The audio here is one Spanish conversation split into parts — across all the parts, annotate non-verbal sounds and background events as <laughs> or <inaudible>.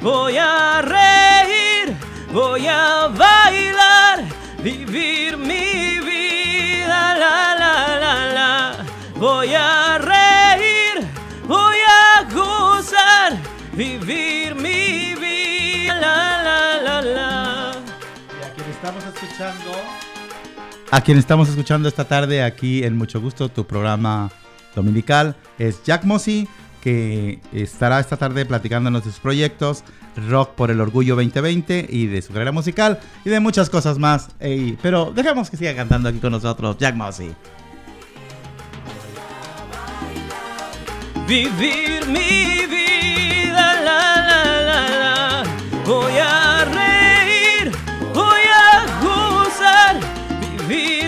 voy a reír, voy a bailar, vivir mi vida, la la la la. Voy a reír, voy a gozar, vivir mi vida, la la la la. Y a quien estamos escuchando. A quien estamos escuchando esta tarde aquí en Mucho Gusto, tu programa dominical, es Jack Mossy, que estará esta tarde platicándonos de sus proyectos, Rock por el Orgullo 2020 y de su carrera musical y de muchas cosas más. Ey, pero dejemos que siga cantando aquí con nosotros Jack Mossy. vivir mi vida, la la la la. Voy a reír, voy a gozar, vivir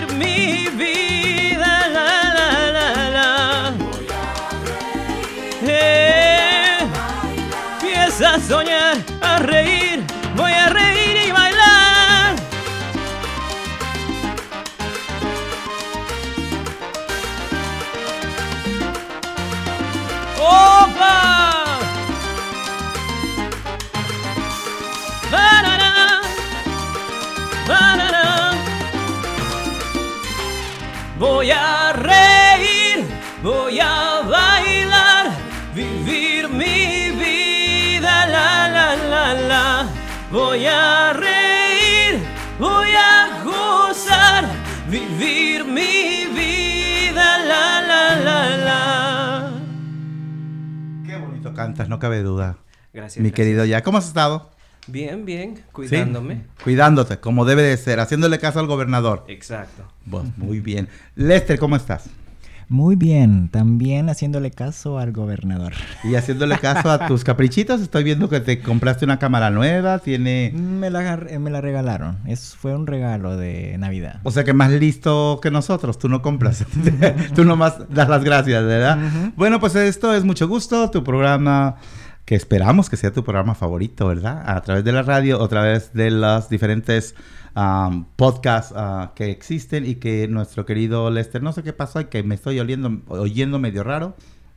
a soñar, a reír, voy a reír y bailar. ¡Opa! Voy a reír, voy a Voy a reír, voy a gozar, vivir mi vida, la la la la. Qué bonito cantas, no cabe duda. Gracias. Mi gracias. querido Jack, ¿cómo has estado? Bien, bien, ¿Sí? cuidándome. Cuidándote, como debe de ser, haciéndole caso al gobernador. Exacto. Muy bien. Lester, ¿cómo estás? Muy bien, también haciéndole caso al gobernador. Y haciéndole caso a tus <laughs> caprichitos, estoy viendo que te compraste una cámara nueva, tiene... Me la, agar- me la regalaron, es, fue un regalo de Navidad. O sea que más listo que nosotros, tú no compras, <laughs> tú nomás das las gracias, ¿verdad? Bueno, pues esto es mucho gusto, tu programa que esperamos que sea tu programa favorito, ¿verdad? A través de la radio a través de los diferentes podcasts ah, que existen y que nuestro querido Lester, no sé qué pasó, y que me estoy oliendo, oyendo medio raro.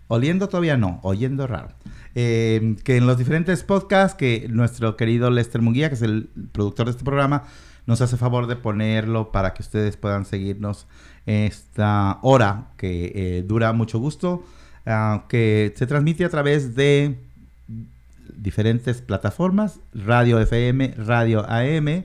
Oliendo todavía no, oyendo raro. Eh, que en los diferentes podcasts que nuestro querido Lester Munguía, que es el productor de este programa, nos hace favor de ponerlo para que ustedes puedan seguirnos esta hora que eh, dura mucho gusto, ah, que se transmite a través de diferentes plataformas, Radio FM, Radio AM,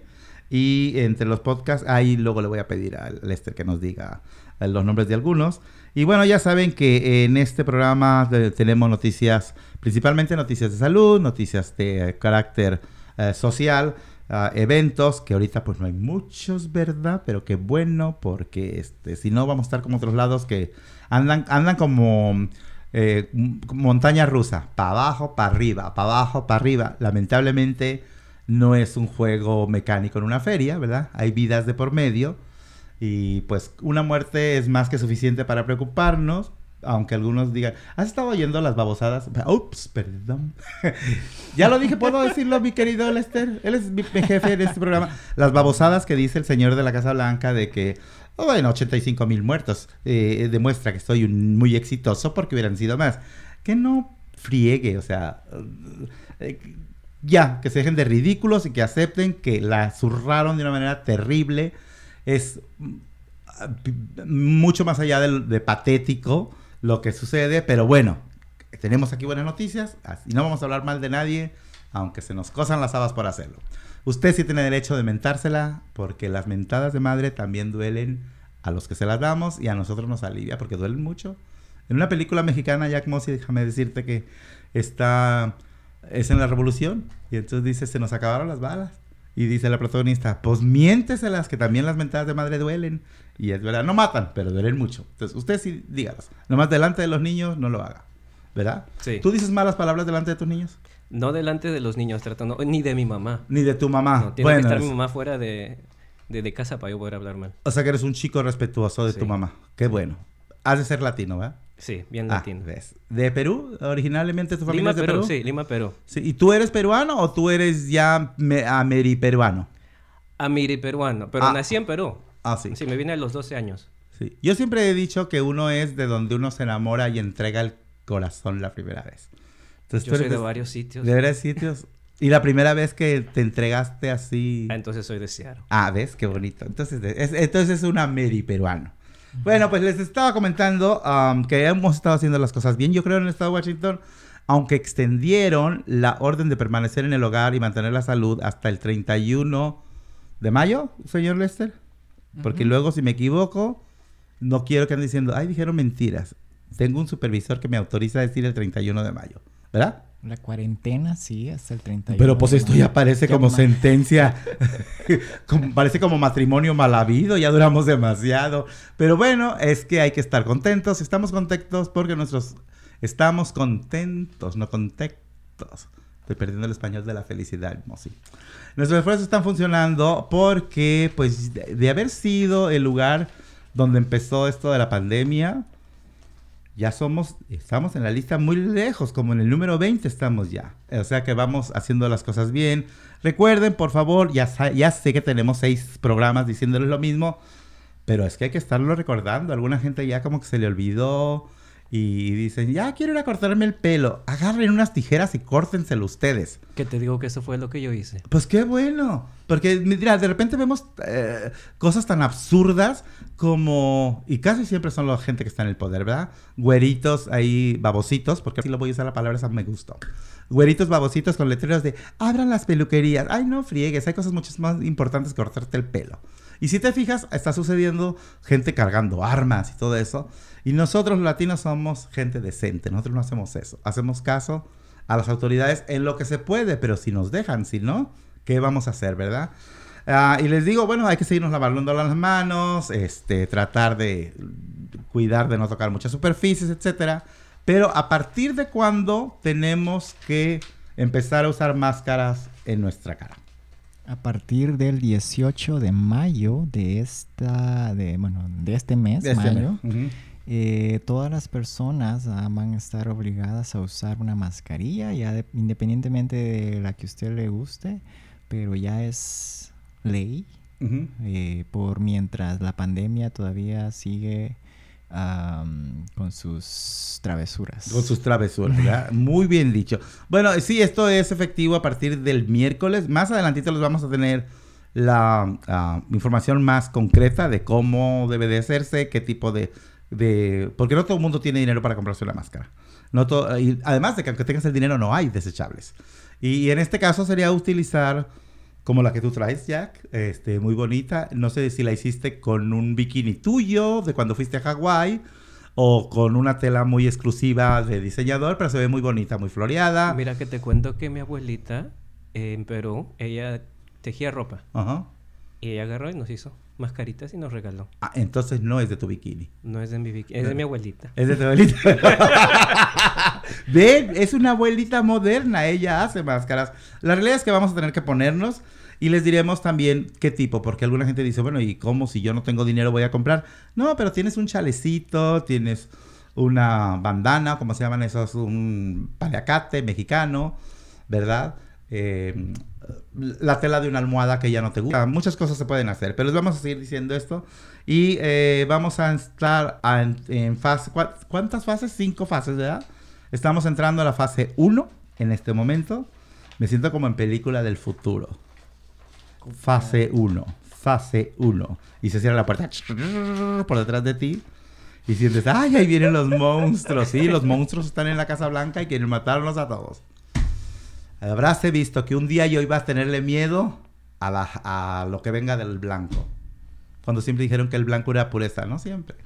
y entre los podcasts, ahí luego le voy a pedir a Lester que nos diga eh, los nombres de algunos. Y bueno, ya saben que en este programa tenemos noticias, principalmente noticias de salud, noticias de carácter eh, social, ah, eventos, que ahorita pues no hay muchos, ¿verdad? Pero qué bueno, porque este, si no vamos a estar como otros lados que andan, andan como eh, montaña rusa, para abajo, para arriba, para abajo, para arriba. Lamentablemente no es un juego mecánico en una feria, ¿verdad? Hay vidas de por medio y pues una muerte es más que suficiente para preocuparnos. Aunque algunos digan, ¿has estado oyendo las babosadas? Ups, perdón. <laughs> ya lo dije, ¿puedo decirlo, mi querido Lester? Él es mi, jefe en este programa. Las babosadas que dice el señor de la Casa Blanca de que, oh, bueno, 85 mil muertos. eh, demuestra que soy un- muy exitoso porque hubieran sido más. Que no friegue, o sea, eh, ya, que se dejen de ridículos y que acepten que la zurraron de una manera terrible. Es mm, mucho más allá de, patético lo que sucede, pero bueno, tenemos aquí buenas noticias y no vamos a hablar mal de nadie, aunque se nos cosan las habas por hacerlo. Usted sí tiene derecho de mentársela, porque las mentadas de madre también duelen a los que se las damos y a nosotros nos alivia, porque duelen mucho. En una película mexicana, Jack Mossy, déjame decirte que está, es en la revolución, y entonces dice, se nos acabaron las balas. Y dice la protagonista, pues miénteselas, que también las mentadas de madre duelen. Y es verdad, no matan, pero duelen mucho. Entonces, usted sí, dígalas. Nomás delante de los niños, no lo haga. ¿Verdad? Sí. ¿Tú dices malas palabras delante de tus niños? No delante de los niños, tratando, ni de mi mamá. Ni de tu mamá. No, tiene que estar es- mi mamá fuera de, de, de casa para yo poder hablar mal. O sea que eres un chico respetuoso de tu mamá. Qué bueno. Has de ser latino, ¿verdad? Sí, bien Ah, latino. ¿ves? ¿De Perú? ¿Originalmente tu familia Lima, es de Perú, Perú? sí, Lima, Perú. Sí, ¿Y tú eres peruano o tú eres ya me- ameriperuano? Amiri peruano, pero Ah. nací en Perú. Ah, sí. Sí, me vine a los 12 años. Sí. Yo siempre he dicho que uno es de donde uno se enamora y entrega el corazón la primera vez. Entonces, Yo soy eres de varios sitios. ¿De varios sitios? Y la primera vez que te entregaste así... Ah, entonces soy de Seattle. Ah, ¿ves? Qué bonito. Entonces es, entonces es una Mary peruano. Bueno, pues les estaba comentando um, que hemos estado haciendo las cosas bien, yo creo, en el estado de Washington, aunque extendieron la orden de permanecer en el hogar y mantener la salud hasta el 31 de mayo, señor Lester. Porque luego, si me equivoco, no quiero que anden diciendo, ay, dijeron mentiras. Tengo un supervisor que me autoriza a decir el 31 de mayo, ¿verdad? La cuarentena, sí, hasta el 31. Pero pues esto ya parece como sentencia, <laughs> como- parece como matrimonio mal habido, ya duramos demasiado. Pero bueno, es que hay que estar contentos, estamos contentos porque nuestros, estamos contentos, no contentos. Estoy perdiendo el español de la felicidad, Mosi. Nuestros esfuerzos están funcionando porque, pues, de, de haber sido el lugar donde empezó esto de la pandemia, ya somos, estamos en la lista muy lejos, como en el número 20 estamos ya. O sea que vamos haciendo las cosas bien. Recuerden, por favor, ya, ya sé que tenemos seis programas diciéndoles lo mismo, pero es que hay que estarlo recordando. Alguna gente ya como que se le olvidó y dicen, ya quiero ir a cortarme el pelo. Agarren unas tijeras y córtenselo ustedes. Que te digo que eso fue lo que yo hice. Pues qué bueno. Porque, mira, de repente vemos eh, cosas tan absurdas como... Y casi siempre son la gente que está en el poder, ¿verdad? Güeritos ahí, babositos, porque así lo voy a usar la palabra, esa me gustó. Güeritos babositos con letreros de, abran las peluquerías. Ay, no friegues, hay cosas mucho más importantes que cortarte el pelo. Y si te fijas, está sucediendo gente cargando armas y todo eso. Y nosotros los latinos somos gente decente, nosotros no hacemos eso. Hacemos caso a las autoridades en lo que se puede, pero si nos dejan, si no, ¿qué vamos a hacer, verdad? Ah, y les digo, bueno, hay que seguirnos lavando las manos, este, tratar de cuidar de no tocar muchas superficies, etcétera. Pero a partir de cuándo tenemos que empezar a usar máscaras en nuestra cara. A partir del 18 de mayo de esta, de, bueno, de este mes, De este mayo, mes. Ujú. Eh, todas las personas van a estar obligadas a usar una mascarilla, ya de- independientemente de la que usted le guste, pero ya es ley eh, por mientras la pandemia todavía sigue con sus travesuras. Con sus travesuras, ¿verdad? <laughs> Muy bien dicho. Bueno, sí, esto es efectivo a partir del miércoles. Más adelantito les vamos a tener la ah, información más concreta de cómo debe de hacerse, qué tipo de, de... Porque no todo el mundo tiene dinero para comprarse una máscara. No to- y además de que aunque tengas el dinero no hay desechables. Y, en este caso sería utilizar como la que tú traes, Jack, este, muy bonita. No sé si la hiciste con un bikini tuyo de cuando fuiste a Hawái o con una tela muy exclusiva de diseñador, pero se ve muy bonita, muy floreada. Mira que te cuento que mi abuelita eh, en Perú, ella tejía ropa. Ajá. Y ella agarró y nos hizo mascaritas y nos regaló. Ah, entonces no es de tu bikini. No es de mi bikini, es de mi abuelita. Es de tu abuelita. <laughs> Ven, es una abuelita moderna, ella hace máscaras. La realidad es que vamos a tener que ponernos y les diremos también qué tipo, porque alguna gente dice, bueno, ¿y cómo si yo no tengo dinero voy a comprar? No, pero tienes un chalecito, tienes una bandana, ¿cómo se llaman esos? Un paliacate mexicano, ¿verdad? Eh, la tela de una almohada que ya no te gusta. Muchas cosas se pueden hacer, pero les vamos a seguir diciendo esto. Y eh, vamos a estar en, en fase... ¿cuá- ¿Cuántas fases? Cinco fases, ¿verdad? Estamos entrando a la fase 1 en este momento. Me siento como en película del futuro. Fase 1. Fase 1. Y se cierra la puerta <laughs> por detrás de ti. Y sientes, ay, ahí vienen los monstruos. Sí, los monstruos están en la Casa Blanca y quieren matarnos a todos. Habrás visto que un día yo iba a tenerle miedo a, lo que venga del blanco. Cuando siempre dijeron que el blanco era pureza, no siempre.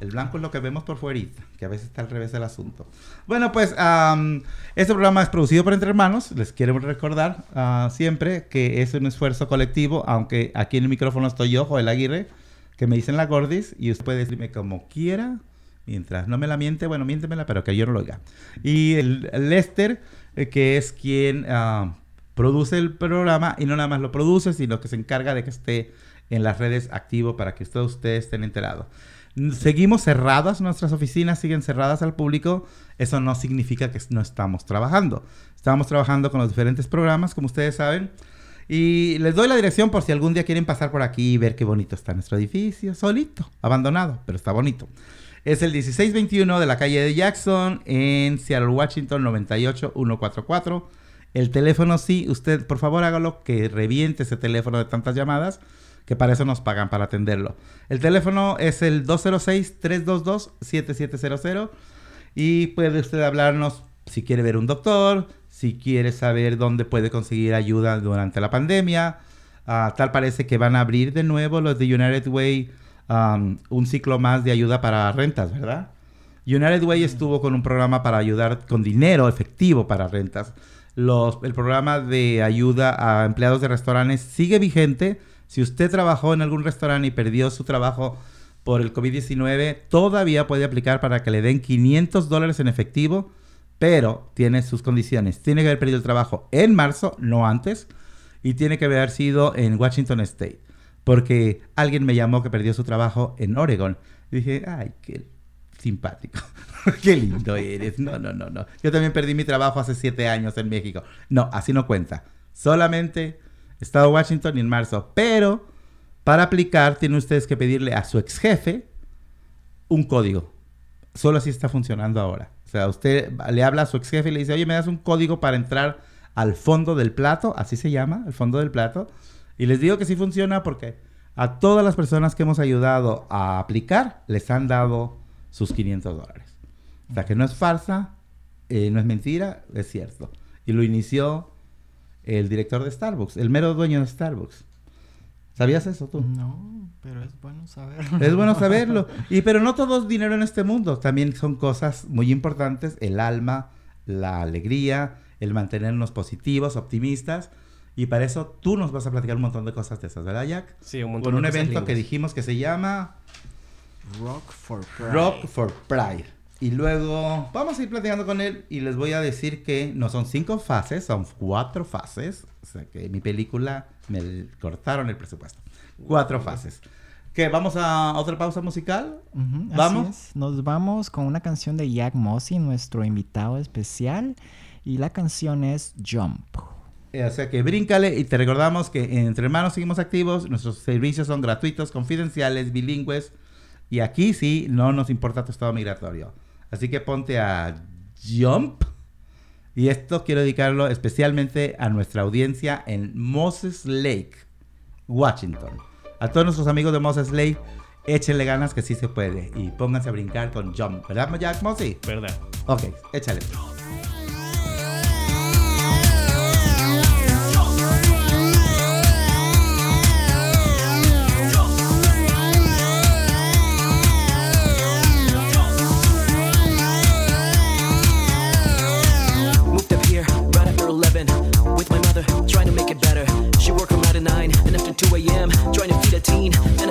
El blanco es lo que vemos por fuera, que a veces está al revés del asunto. Bueno, pues am, este programa es producido por Entre Hermanos. Les quiero recordar ah, siempre que es un esfuerzo colectivo, aunque aquí en el micrófono estoy yo, Joel Aguirre, que me dicen la gordis, y usted puede decirme como quiera, mientras no me la miente, bueno, miéntemela, pero que yo no lo oiga. Y el, Lester, eh, que es quien ah, produce el programa, y no nada más lo produce, sino que se encarga de que esté en las redes activo para que todos ustedes estén enterados. Seguimos cerradas, nuestras oficinas siguen cerradas al público. Eso no significa que no estamos trabajando. Estamos trabajando con los diferentes programas, como ustedes saben. Y les doy la dirección por si algún día quieren pasar por aquí y ver qué bonito está nuestro edificio. Solito, abandonado, pero está bonito. Es el 1621 de la calle de Jackson en Seattle, Washington 98144. El teléfono sí, usted por favor hágalo que reviente ese teléfono de tantas llamadas, que para eso nos pagan, para atenderlo. El teléfono es el 206-322-7700 y puede usted hablarnos si quiere ver un doctor, si quiere saber dónde puede conseguir ayuda durante la pandemia. Ah, tal parece que van a abrir de nuevo los de United Way um, un ciclo más de ayuda para rentas, ¿verdad? United Way estuvo con un programa para ayudar con dinero efectivo para rentas. Los, el programa de ayuda a empleados de restaurantes sigue vigente. Si usted trabajó en algún restaurante y perdió su trabajo por el COVID-19, todavía puede aplicar para que le den 500 dólares en efectivo, pero tiene sus condiciones. Tiene que haber perdido el trabajo en marzo, no antes, y tiene que haber sido en Washington State, porque alguien me llamó que perdió su trabajo en Oregon. Y dije, ay, qué simpático. <laughs> Qué lindo eres. No, no, no, no. Yo también perdí mi trabajo hace siete años en México. No, así no cuenta. Solamente Estado de Washington en marzo. Pero para aplicar, tienen ustedes que pedirle a su ex jefe un código. Solo así está funcionando ahora. O sea, usted le habla a su ex jefe y le dice, oye, me das un código para entrar al fondo del plato. Así se llama, el fondo del plato. Y les digo que sí funciona porque a todas las personas que hemos ayudado a aplicar, les han dado sus 500 dólares. O sea, que no es farsa, eh, no es mentira, es cierto. Y lo inició el director de Starbucks, el mero dueño de Starbucks. ¿Sabías eso tú? No, pero es bueno saberlo. Es bueno saberlo. Y pero no todo es dinero en este mundo. También son cosas muy importantes. El alma, la alegría, el mantenernos positivos, optimistas. Y para eso tú nos vas a platicar un montón de cosas de esas, ¿verdad, Jack? Sí, un montón Con un de cosas evento que lindas. dijimos que se llama Rock for Pride. Rock for Pride. Y luego vamos a ir platicando con él y les voy a decir que no son cinco fases, son cuatro fases. O sea que mi película me cortaron el presupuesto. Cuatro fases. ¿Qué? ¿Vamos a otra pausa musical? Ujú, así ¿Vamos? es. Nos vamos con una canción de Jack Mossy, nuestro invitado especial. Y la canción es Jump. Eh, O sea que bríncale y te recordamos que en Entre Hermanos seguimos activos, nuestros servicios son gratuitos, confidenciales, bilingües y aquí sí no nos importa tu estado migratorio. Así que ponte a Jump y esto quiero dedicarlo especialmente a nuestra audiencia en Moses Lake, Washington. A todos nuestros amigos de Moses Lake, échenle ganas que sí se puede y pónganse a brincar con Jump, ¿verdad Jack Mossy? ¿Verdad? Ok, échale.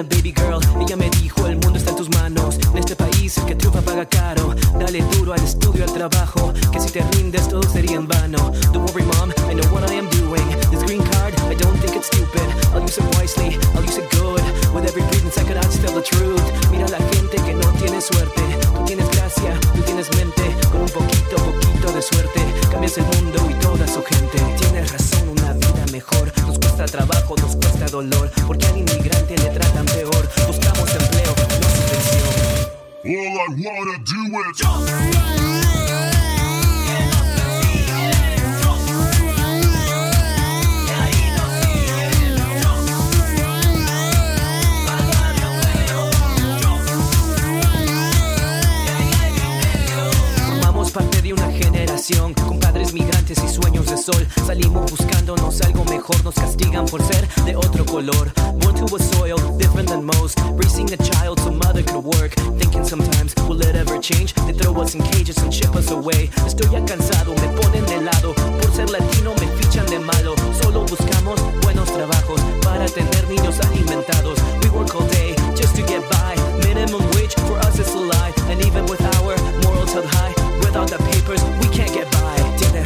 Baby girl. Ella me dijo: El mundo está en tus manos. En este país el que triunfa paga caro. Dale duro al estudio, al trabajo. Que si te rindes todo sería en vano. Don't worry, mom, I know what I am doing. This green card, I don't think it's stupid. I'll use it wisely, I'll use it good. With every breathing second, I'll tell the truth. Mira la gente que no tiene suerte. Tú tienes gracia, tú tienes mente. Con un poquito, poquito de suerte. Cambias el mundo y toda su gente. Tienes razón, una vida mejor. Nos cuesta trabajo, nos cuesta dolor. Porque wanna do is Formamos parte de una generación sol. Salimos buscándonos algo mejor, nos castigan por ser de otro color. Born to a soil different than most. Raising a child so mother could work. Thinking sometimes, will it ever change? They throw us in cages and ship us away. Estoy ya cansado, me ponen de lado. Por ser latino me fichan de malo. Solo buscamos buenos trabajos para tener niños alimentados. We work all day just to get by. Minimum wage for us is a lie. And even with our morals held high, without the papers, we can't get by.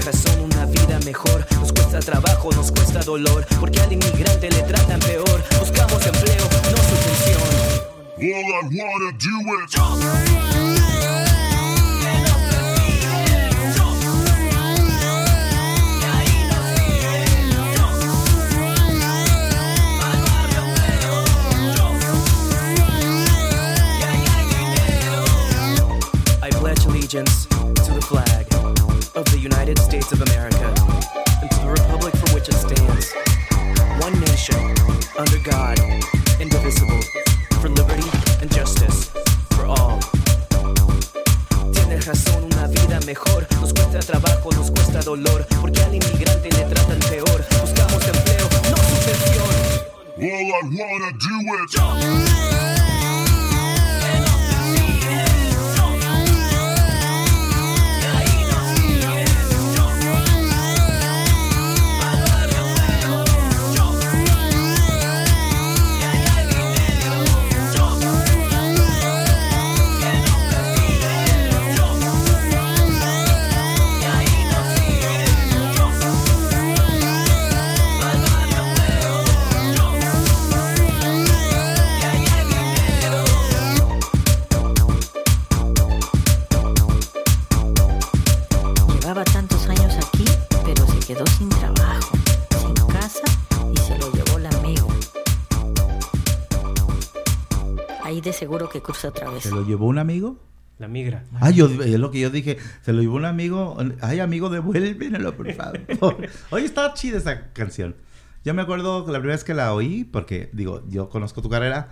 Razón, una vida mejor. Nos cuesta trabajo, nos cuesta dolor. Porque al inmigrante le tratan peor. Buscamos empleo, no subvención. all I wanna do is I pledge allegiance to the flag of the United States of America otra vez. ¿Se lo llevó un amigo? La migra. Ah, yo, es lo que yo dije. Se lo llevó un amigo. Ay, amigo, devuélvenlo, por favor. <laughs> Oye, estaba chida esa canción. Yo me acuerdo que la primera vez que la oí, porque, digo, yo conozco tu carrera.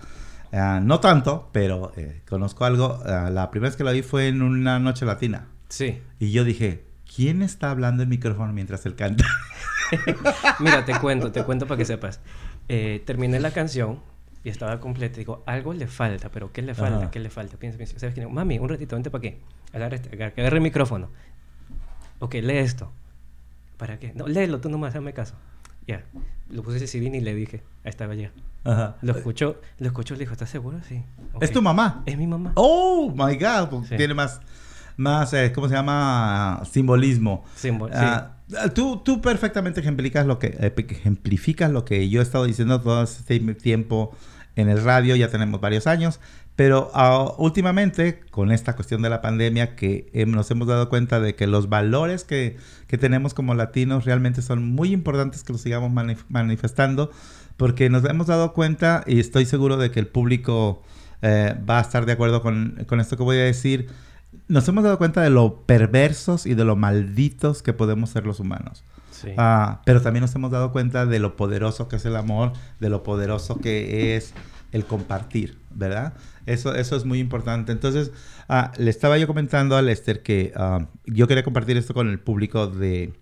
ah, no tanto, pero eh, conozco algo. Ah, la primera vez que la oí fue en una noche latina. Sí. Y yo dije, ¿quién está hablando en micrófono mientras él canta? <laughs> Mira, te cuento, te cuento para que sepas. Eh, terminé la canción y estaba completa. Digo, algo le falta, pero ¿qué le falta? Ajá. ¿Qué le falta? Piensa, piensa. ¿Sabes qué? Mami, un ratito, vente para qué. Agarra, este- agarra, agarra el micrófono. Ok, lee esto. ¿Para qué? No, léelo tú nomás, hazme caso. Ya. Lo puse ese CD y le dije, ahí estaba ya. Ajá. Lo escuchó, lo escuchó, le dijo, ¿estás seguro? Sí. ¿Es "Ok". tu mamá? Es mi mamá. Oh, my God. porque Sí. Tiene más, más eh, ¿cómo se llama? Simbolismo. Simbo- sí. Ah, tú, tú perfectamente ejemplificas lo, que, eh, ejemplificas lo que yo he estado diciendo todo este tiempo en el radio, ya tenemos varios años, pero ah, últimamente, con esta cuestión de la pandemia, que hem- nos hemos dado cuenta de que los valores que, que tenemos como latinos realmente son muy importantes que los sigamos manif- manifestando, porque nos hemos dado cuenta, y estoy seguro de que el público eh, va a estar de acuerdo con, con esto que voy a decir, nos hemos dado cuenta de lo perversos y de lo malditos que podemos ser los humanos. Sí. Ah, pero también nos hemos dado cuenta de lo poderoso que es el amor, de lo poderoso que es el compartir, ¿verdad? Eso, eso es muy importante. Entonces, ah, le estaba yo comentando a Lester que ah, yo quería compartir esto con el público de...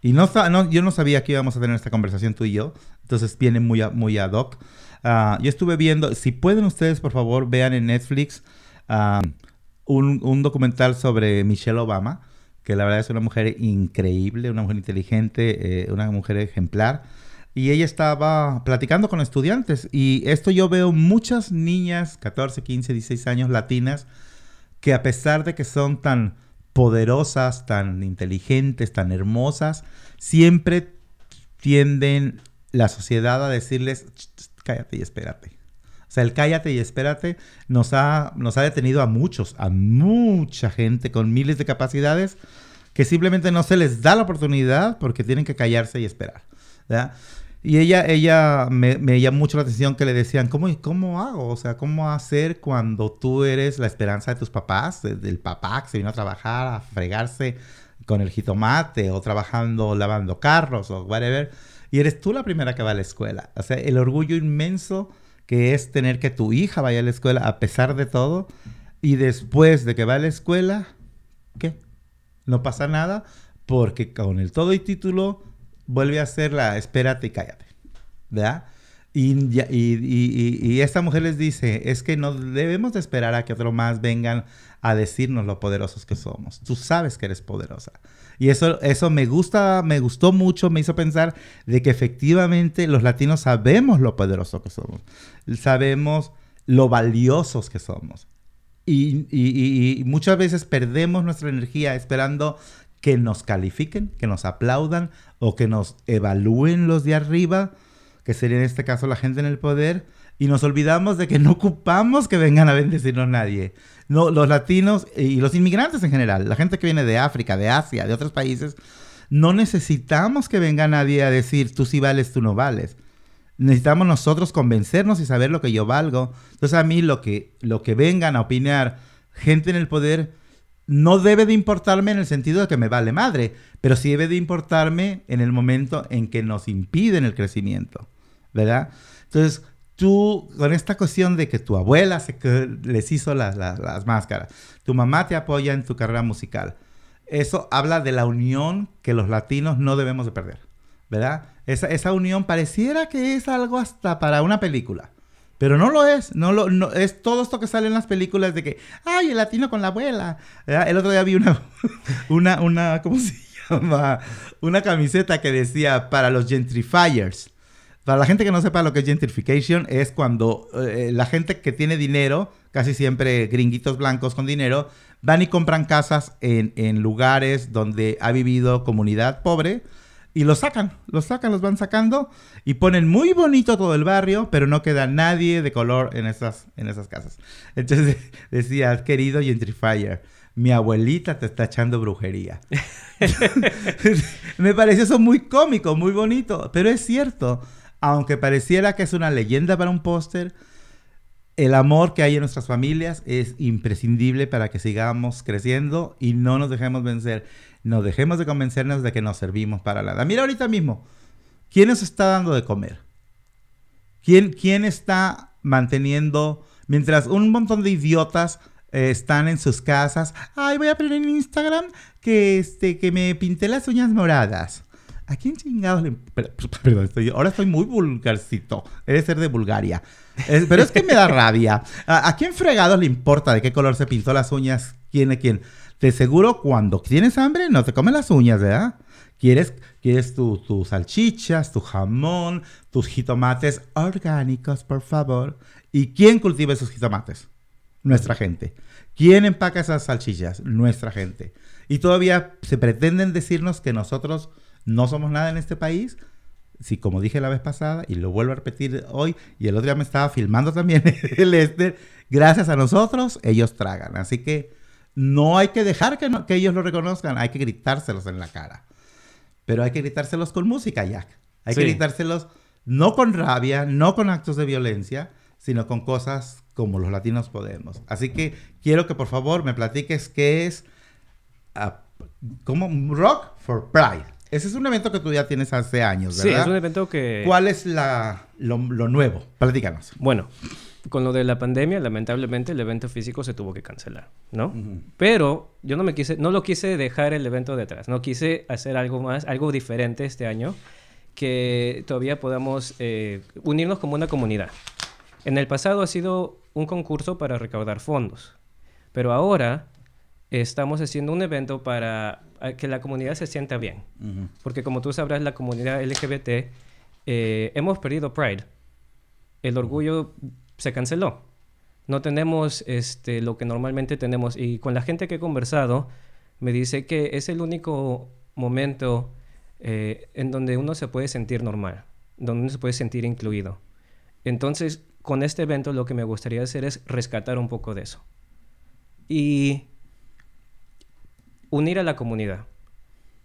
Y no, no, yo no sabía que íbamos a tener esta conversación tú y yo, entonces viene muy, muy ad hoc. Yo estuve viendo, si pueden ustedes, por favor, vean en Netflix un, un documental sobre Michelle Obama, que la verdad es una mujer increíble, una mujer inteligente, eh, una mujer ejemplar. Y ella estaba platicando con estudiantes. Y esto yo veo muchas niñas, 14, 15, 16 años, latinas, que a pesar de que son tan poderosas, tan inteligentes, tan hermosas, siempre tienden la sociedad a decirles, "Ch, ch, cállate y espérate. Sea, el cállate y espérate nos ha, nos ha detenido a muchos, a mucha gente con miles de capacidades que simplemente no se les da la oportunidad porque tienen que callarse y esperar. ¿verdad? Y ella, ella me, me llamó mucho la atención que le decían, ¿cómo, ¿cómo hago? O sea, ¿cómo hacer cuando tú eres la esperanza de tus papás, de- del papá que se vino a trabajar, a fregarse con el jitomate o trabajando lavando carros o whatever? Y eres tú la primera que va a la escuela. O sea, el orgullo inmenso que es tener que tu hija vaya a la escuela a pesar de todo. Y después de que va a la escuela, ¿qué? No pasa nada porque con el todo y título vuelve a ser la espérate y cállate. ¿Verdad? Y, y, y- y- esta mujer les dice, es que no debemos de esperar a que otros más vengan a decirnos lo poderosos que somos. Tú sabes que eres poderosa. Y eso, eso me gusta, me gustó mucho, me hizo pensar de que efectivamente los latinos sabemos lo poderoso que somos. Sabemos lo valiosos que somos. Y- y muchas veces perdemos nuestra energía esperando que nos califiquen, que nos aplaudan o que nos evalúen los de arriba, que sería en este caso la gente en el poder, y nos olvidamos de que no ocupamos que vengan a bendecirnos nadie. No, los latinos y los inmigrantes en general, la gente que viene de África, de Asia, de otros países, no necesitamos que venga nadie a decir tú sí vales, tú no vales necesitamos nosotros convencernos y saber lo que yo valgo. Entonces a mí lo que, lo que vengan a opinar gente en el poder no debe de importarme en el sentido de que me vale madre, pero sí debe de importarme en el momento en que nos impiden el crecimiento, ¿verdad? Entonces tú, con esta cuestión de que tu abuela se, que les hizo las- las- las máscaras, tu mamá te apoya en tu carrera musical, eso habla de la unión que los latinos no debemos de perder, ¿verdad? Esa, esa unión pareciera que es algo hasta para una película. Pero no lo es, no lo, no, es todo esto que sale en las películas de que, ay, el latino con la abuela. ¿verdad? El otro día vi una, <laughs> una, una, ¿cómo se <laughs> llama? Una camiseta que decía para los gentrifiers. Para la gente que no sepa lo que es gentrification, es cuando eh, la gente que tiene dinero, casi siempre gringuitos blancos con dinero, van y compran casas en, en lugares donde ha vivido comunidad pobre y los sacan, los sacan, los van sacando y ponen muy bonito todo el barrio, pero no queda nadie de color en esas, en esas casas. Entonces <laughs> decía, querido gentrifier, mi abuelita te está echando brujería. <laughs> <laughs> Me pareció eso muy cómico, muy bonito, pero es cierto, aunque pareciera que es una leyenda para un póster, el amor que hay en nuestras familias es imprescindible para que sigamos creciendo y no nos dejemos vencer. No dejemos de convencernos de que nos servimos para nada. Mira ahorita mismo, ¿quién nos está dando de comer? ¿Quién, quién está manteniendo, mientras un montón de idiotas eh, están en sus casas, ay, voy a poner en Instagram que, este, que me pinté las uñas moradas. ¿A quién chingados le... per- <laughs> Perdón, estoy- ahora estoy muy vulgarcito. Debe ser de Bulgaria. Es- pero es que me da rabia. ¿A, a quién fregados le importa de qué color se pintó las uñas? ¿Quién es quién? De seguro cuando tienes hambre no te comes las uñas, ¿verdad? Quieres, quieres tu- tus salchichas, tu jamón, tus jitomates orgánicos, por favor. ¿Y quién cultiva esos jitomates? Nuestra gente. ¿Quién empaca esas salchichas? Nuestra gente. Y todavía se pretenden decirnos que nosotros no somos nada en este país. Si como dije la vez pasada, y lo vuelvo a repetir hoy, y el otro día me estaba filmando también <laughs> el Esther, gracias a nosotros ellos tragan. Así que no hay que dejar que, no- que ellos lo reconozcan, hay que gritárselos en la cara. Pero hay que gritárselos con música, Jack. Hay que gritárselos no con rabia, no con actos de violencia, sino con cosas como los latinos podemos. Así que quiero que por favor me platiques qué es ah, como Rock for Pride. Ese es un evento que tú ya tienes hace años, Sí, ¿verdad? es un evento que... ¿Cuál es la, lo, lo nuevo? Platícanos. Bueno, con lo de la pandemia, lamentablemente el evento físico se tuvo que cancelar, ¿no? Pero yo no me quise, no lo quise dejar el evento detrás, no quise hacer algo más, algo diferente este año, que todavía podamos eh, unirnos como una comunidad. En el pasado ha sido un concurso para recaudar fondos, pero ahora estamos haciendo un evento para que la comunidad se sienta bien. Porque como tú sabrás, la comunidad LGBT eh, hemos perdido Pride. El orgullo se canceló. No tenemos este, lo que normalmente tenemos. Y con la gente que he conversado, me dice que es el único momento eh, en donde uno se puede sentir normal, donde uno se puede sentir incluido. Entonces, con este evento lo que me gustaría hacer es rescatar un poco de eso. Y unir a la comunidad.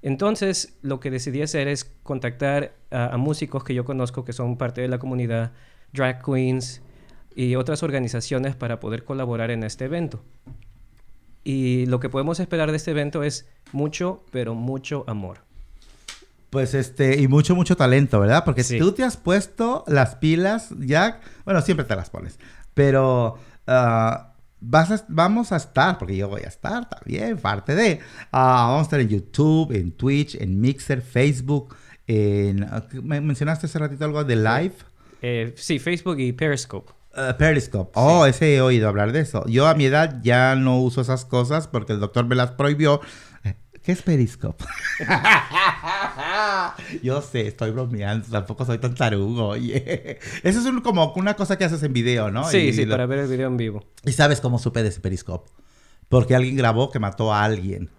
Entonces, lo que decidí hacer es contactar a, a músicos que yo conozco que son parte de la comunidad, drag queens y otras organizaciones para poder colaborar en este evento. Y lo que podemos esperar de este evento es mucho, pero mucho amor. Pues este, y mucho, mucho talento, ¿verdad? Porque Sí. tú te has puesto las pilas, Jack. Bueno, siempre te las pones. Pero ah, vas a- vamos a estar, porque yo voy a estar también, parte de. ah, vamos a estar en YouTube, en Twitch, en Mixer, Facebook. En, ah, ¿me mencionaste hace ratito algo de live? Eh, sí, Facebook y Periscope. Uh, Periscope. Oh, ese he oído hablar de eso. Yo a mi edad ya no uso esas cosas porque el doctor me las prohibió. Eh, ¿Qué es Periscope? <laughs> Yo sé, estoy bromeando, tampoco soy tan tarugo, oye. Eso es un- como una cosa que haces en video, ¿no? Sí, Y sí, lo- para ver el video en vivo. ¿Y sabes cómo supe de ese Periscope? Porque alguien grabó que mató a alguien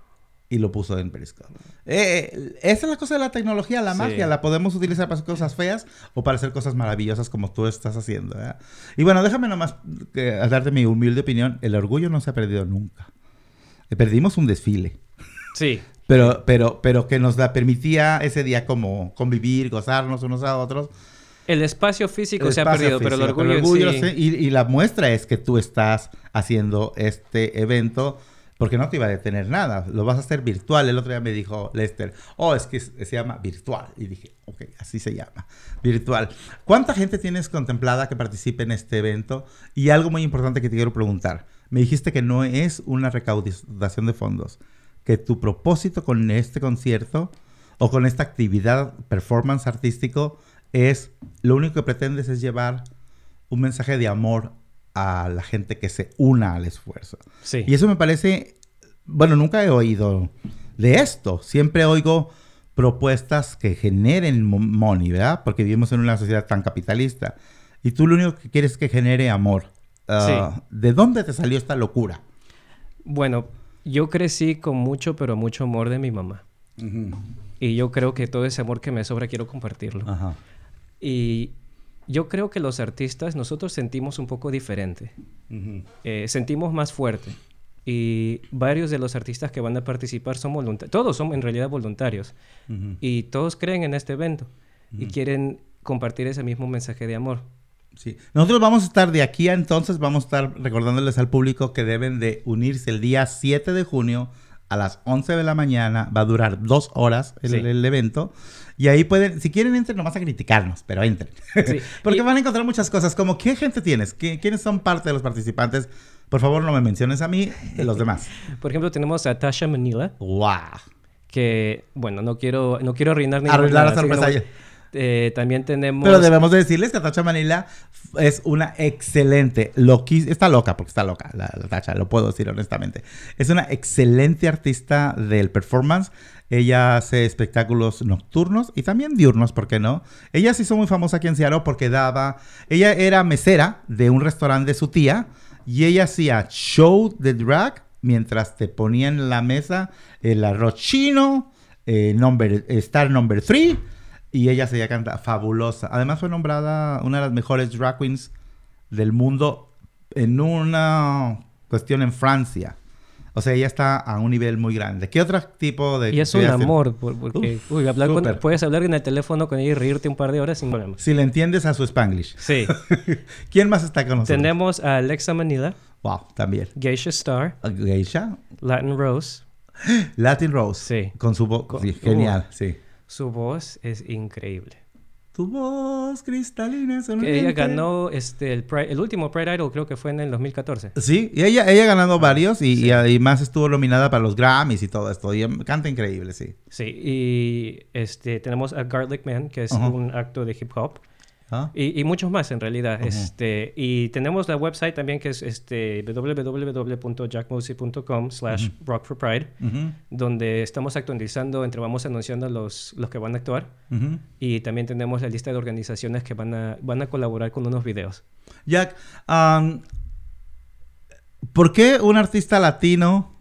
y lo puso en Periscope. Eh, esa es la cosa de la tecnología, la Sí. magia. La podemos utilizar para hacer cosas feas o para hacer cosas maravillosas como tú estás haciendo. ¿verdad? Y bueno, déjame nomás eh, darte mi humilde opinión. El orgullo no se ha perdido nunca. Eh, Perdimos un desfile. Sí, Pero, pero, pero que nos la permitía ese día como convivir, gozarnos unos a otros. el espacio físico El se ha espacio perdido, pero el físico, orgullo, sí. sí, y, y la muestra es que tú estás haciendo este evento porque no te iba a detener nada. Lo vas a hacer virtual. El otro día me dijo Lester, oh, es que se llama virtual. Y dije, ok, así se llama, virtual. ¿Cuánta gente tienes contemplada que participe en este evento? Y algo muy importante que te quiero preguntar. Me dijiste que no es una recaudación de fondos, que tu propósito con este concierto o con esta actividad performance artístico es lo único que pretendes es llevar un mensaje de amor a la gente que se una al esfuerzo. Sí. Y eso me parece, bueno, nunca he oído de esto. Siempre oigo propuestas que generen mo- money, ¿verdad? Porque vivimos en una sociedad tan capitalista. Y tú lo único que quieres es que genere amor. Ah, ¿De dónde te salió esta locura? Bueno, yo crecí con mucho, pero mucho amor de mi mamá. Y yo creo que todo ese amor que me sobra quiero compartirlo. Ajá. Y yo creo que los artistas, nosotros sentimos un poco diferente. Eh, sentimos más fuerte. Y varios de los artistas que van a participar son voluntarios. Todos son en realidad voluntarios. Y todos creen en este evento. Y quieren compartir ese mismo mensaje de amor. Sí. Nosotros vamos a estar de aquí a entonces, vamos a estar recordándoles al público que deben de unirse el día 7 de junio a las 11 de la mañana. Va a durar dos horas el, Sí. el evento. Y ahí pueden, si quieren, entren nomás a criticarnos, pero entren. Sí. <laughs> Porque Y- van a encontrar muchas cosas, como qué gente tienes, ¿Qué- quiénes son parte de los participantes. Por favor, no me menciones a mí, de los demás. <laughs> Por ejemplo, tenemos a Tasha Manila, ¡Wow! que, bueno, no quiero, no quiero arruinar ni Arruinar la sorpresa. Eh, también tenemos... Pero debemos de decirles que Tacha Manila es una excelente, está loca porque está loca la, la Tacha, lo puedo decir honestamente. Es una excelente artista del performance. Ella hace espectáculos nocturnos y también diurnos, ¿por qué no? Ella se hizo muy famosa aquí en Seattle porque daba, ella era mesera de un restaurante de su tía y ella hacía show de drag mientras te ponían en la mesa el arroz chino, eh, number, Star Number 3 y ella se canta fabulosa. Además fue nombrada una de las mejores drag queens del mundo en una cuestión en Francia. O sea, ella está a un nivel muy grande. ¿Qué otro tipo de... Y es un amor, por- porque Uf, uy, hablar con- puedes hablar en el teléfono con ella y reírte un par de horas sin problemas. Si le entiendes a su spanglish. Sí. <laughs> ¿Quién más está con nosotros? Tenemos a Alexa Manila, Wow, también. Geisha Star, Geisha. Latin Rose. <gasps> Latin Rose. Sí. Con su voz. Sí, genial, sí. Su voz es increíble. Tu voz cristalina Que ella sonriente. ganó este, el, Pride- el último Pride Idol, creo que fue en el 2014. Sí, y ella, ella ha ganado varios y, y además estuvo nominada para los Grammys y todo esto. Y em, canta increíble, sí. Sí, y este, tenemos a Garlic Man, que es un acto de hip hop. ¿Ah? Y, y muchos más en realidad. este, y tenemos la website también que es este, www.jackmosey.com slash rock for pride, Ujú, donde estamos actualizando, entre vamos anunciando los, los que van a actuar. ujú. Y también tenemos la lista de organizaciones que van a, van a colaborar con unos videos. Jack, am, ¿por qué un artista latino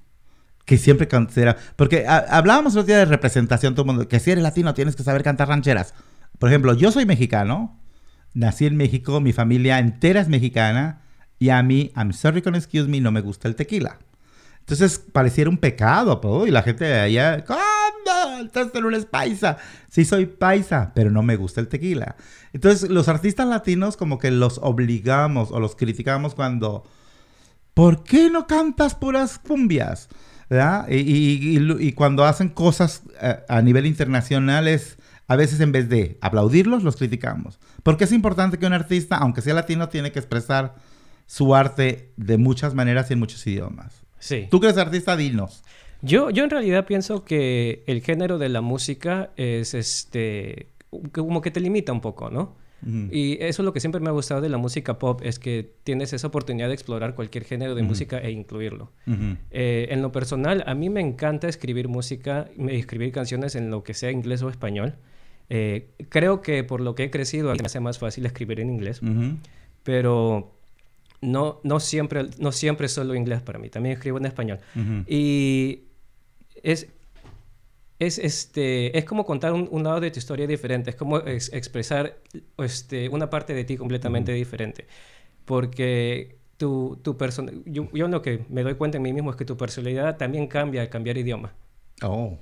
que siempre considera... Porque ha- hablábamos el otro día de representación, todo el mundo, que si eres latino tienes que saber cantar rancheras. Por ejemplo, yo soy mexicano, nací en México, mi familia entera es mexicana, y a mí, I'm sorry con excuse me, no me gusta el tequila. Entonces pareciera un pecado, po, y la gente de allá, ¿cómo? Entonces no eres paisa. Sí soy paisa, pero no me gusta el tequila. Entonces los artistas latinos como que los obligamos o los criticamos cuando, ¿por qué no cantas puras cumbias? ¿Verdad? Y, y- y y cuando hacen cosas eh, a nivel internacional es, a veces en vez de aplaudirlos, los criticamos. Porque es importante que un artista, aunque sea latino, tiene que expresar su arte de muchas maneras y en muchos idiomas. Sí. Tú que eres artista, dinos. Yo, yo en realidad pienso que el género de la música es este como que te limita un poco, ¿no? Y eso es lo que siempre me ha gustado de la música pop, es que tienes esa oportunidad de explorar cualquier género de música e incluirlo. Eh, en lo personal, a mí me encanta escribir música, escribir canciones en lo que sea inglés o español. Eh, creo que por lo que he crecido, me hace más fácil escribir en inglés, Ujú. pero no, no, siempre, no siempre solo inglés para mí, también escribo en español. Ujú. Y es, es, este, es como contar un, un lado de tu historia diferente, es como ex- expresar este, una parte de ti completamente diferente. Porque tu, tu persona, yo, yo lo que me doy cuenta en mí mismo es que tu personalidad también cambia al cambiar idioma. Oh.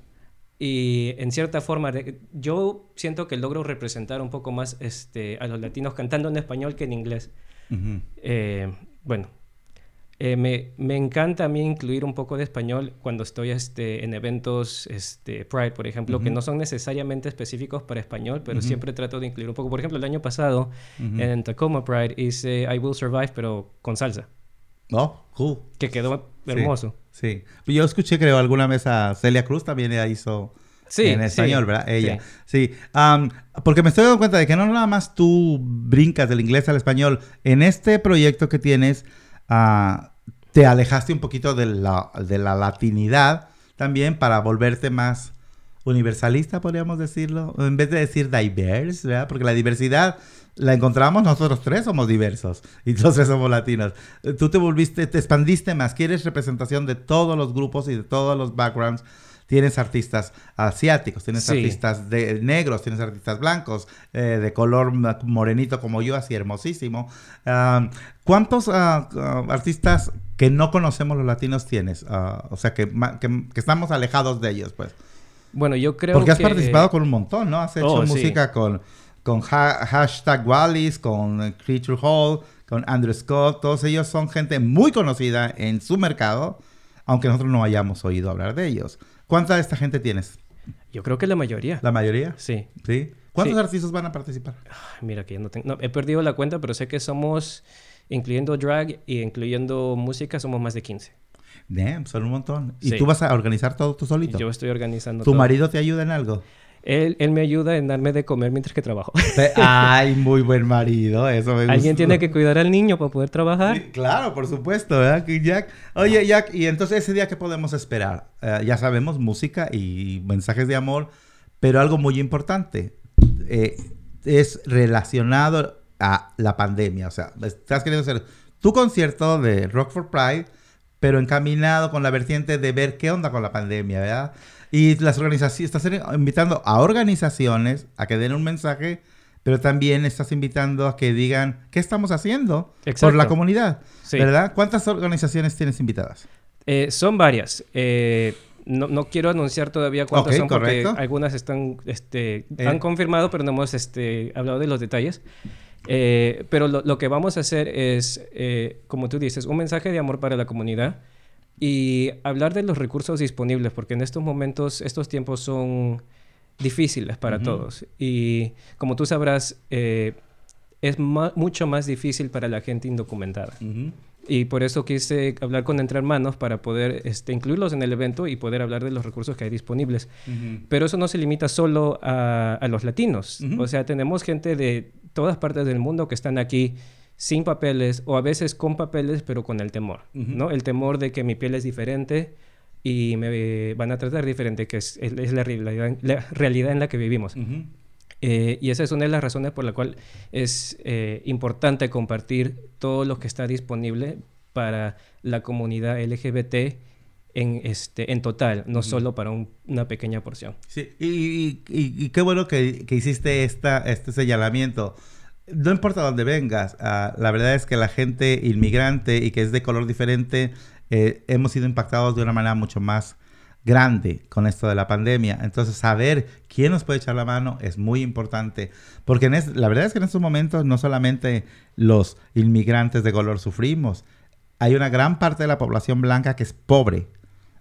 Y en cierta forma, yo siento que logro representar un poco más este, a los latinos cantando en español que en inglés. Ujú. Eh, bueno, eh, me, me encanta a mí incluir un poco de español cuando estoy este, en eventos este, Pride, por ejemplo, que no son necesariamente específicos para español, pero siempre trato de incluir un poco. Por ejemplo, el año pasado en Tacoma Pride hice I Will Survive, pero con salsa, Oh, cool. que quedó hermoso. Sí. Yo escuché, creo, alguna vez a Celia Cruz también ella hizo Sí, en sí. español, ¿verdad? Ella. Sí. Porque me estoy dando cuenta de que no nada más tú brincas del inglés al español. En este proyecto que tienes, ah, te alejaste un poquito de la, de la latinidad también para volverte más universalista, podríamos decirlo. En vez de decir diverse, ¿verdad? Porque la diversidad la encontramos, nosotros tres somos diversos y los tres somos latinos. Tú te volviste, te expandiste más, quieres representación de todos los grupos y de todos los backgrounds. Tienes artistas asiáticos, tienes Sí. artistas de negros, tienes artistas blancos, eh, de color morenito como yo, así hermosísimo. Ah, ¿Cuántos ah, ah, artistas que no conocemos los latinos tienes? O sea, que, que, que estamos alejados de ellos, pues. Bueno, yo creo Porque has que- participado con un montón, ¿no? Has hecho Oh, sí. música con, con ha- hashtag Wallis, con Creature Hall, con Andrew Scott. Todos ellos son gente muy conocida en su mercado, aunque nosotros no hayamos oído hablar de ellos. ¿Cuánta de esta gente tienes? Yo creo que la mayoría. ¿La mayoría? Sí. ¿Sí? ¿Cuántos Sí. artistas van a participar? Ay, Mira que yo no tengo... no, he perdido la cuenta, pero sé que somos, incluyendo drag y incluyendo música, somos más de 15. Damn, son un montón. ¿Y Sí. tú vas a organizar todo tú solito? Yo estoy organizando ¿Tu todo. marido te ayuda en algo? Él, él me ayuda en darme de comer mientras que trabajo. Ay, muy buen marido, eso me Alguien gustó. tiene que cuidar al niño para poder trabajar. Sí, claro, por supuesto, ¿verdad? Jack. Oye, Jack, y entonces ese día, ¿qué podemos esperar? Eh, ya sabemos, música y mensajes de amor, pero algo muy importante eh, es relacionado a la pandemia. O sea, estás queriendo hacer tu concierto de Rock for Pride, pero encaminado con la vertiente de ver qué onda con la pandemia, ¿verdad? Y las organizaciones, estás invitando a organizaciones a que den un mensaje, pero también estás invitando a que digan qué estamos haciendo por Exacto. la comunidad, Sí. ¿verdad? ¿Cuántas organizaciones tienes invitadas? Eh, son varias. Eh, no, no quiero anunciar todavía cuántas Ok, son porque correcto. algunas están, este, Eh. han confirmado, pero no hemos este, hablado de los detalles. Eh, pero lo, lo que vamos a hacer es, eh, como tú dices, un mensaje de amor para la comunidad y hablar de los recursos disponibles, porque en estos momentos, estos tiempos son difíciles para Ujú. todos. Y como tú sabrás, eh, es mucho más difícil para la gente indocumentada. Y por eso quise hablar con Entre Hermanos para poder este, incluirlos en el evento y poder hablar de los recursos que hay disponibles. Pero eso no se limita solo a, a los latinos. O sea, tenemos gente de todas partes del mundo que están aquí sin papeles o a veces con papeles pero con el temor, Ujú. ¿no? El temor de que mi piel es diferente y me van a tratar diferente, que es, es- la, realidad, la realidad en la que vivimos. Eh, y esa es una de las razones por la cual es eh, importante compartir todo lo que está disponible para la comunidad LGBT en, este, en total, no solo para un- una pequeña porción. Sí, y, y- y- y qué bueno que, que hiciste esta, este señalamiento. No importa dónde vengas, ah, la verdad es que la gente inmigrante y que es de color diferente, eh, hemos sido impactados de una manera mucho más grande con esto de la pandemia. Entonces, saber quién nos puede echar la mano es muy importante. Porque en es- la verdad es que en estos momentos no solamente los inmigrantes de color sufrimos, hay una gran parte de la población blanca que es pobre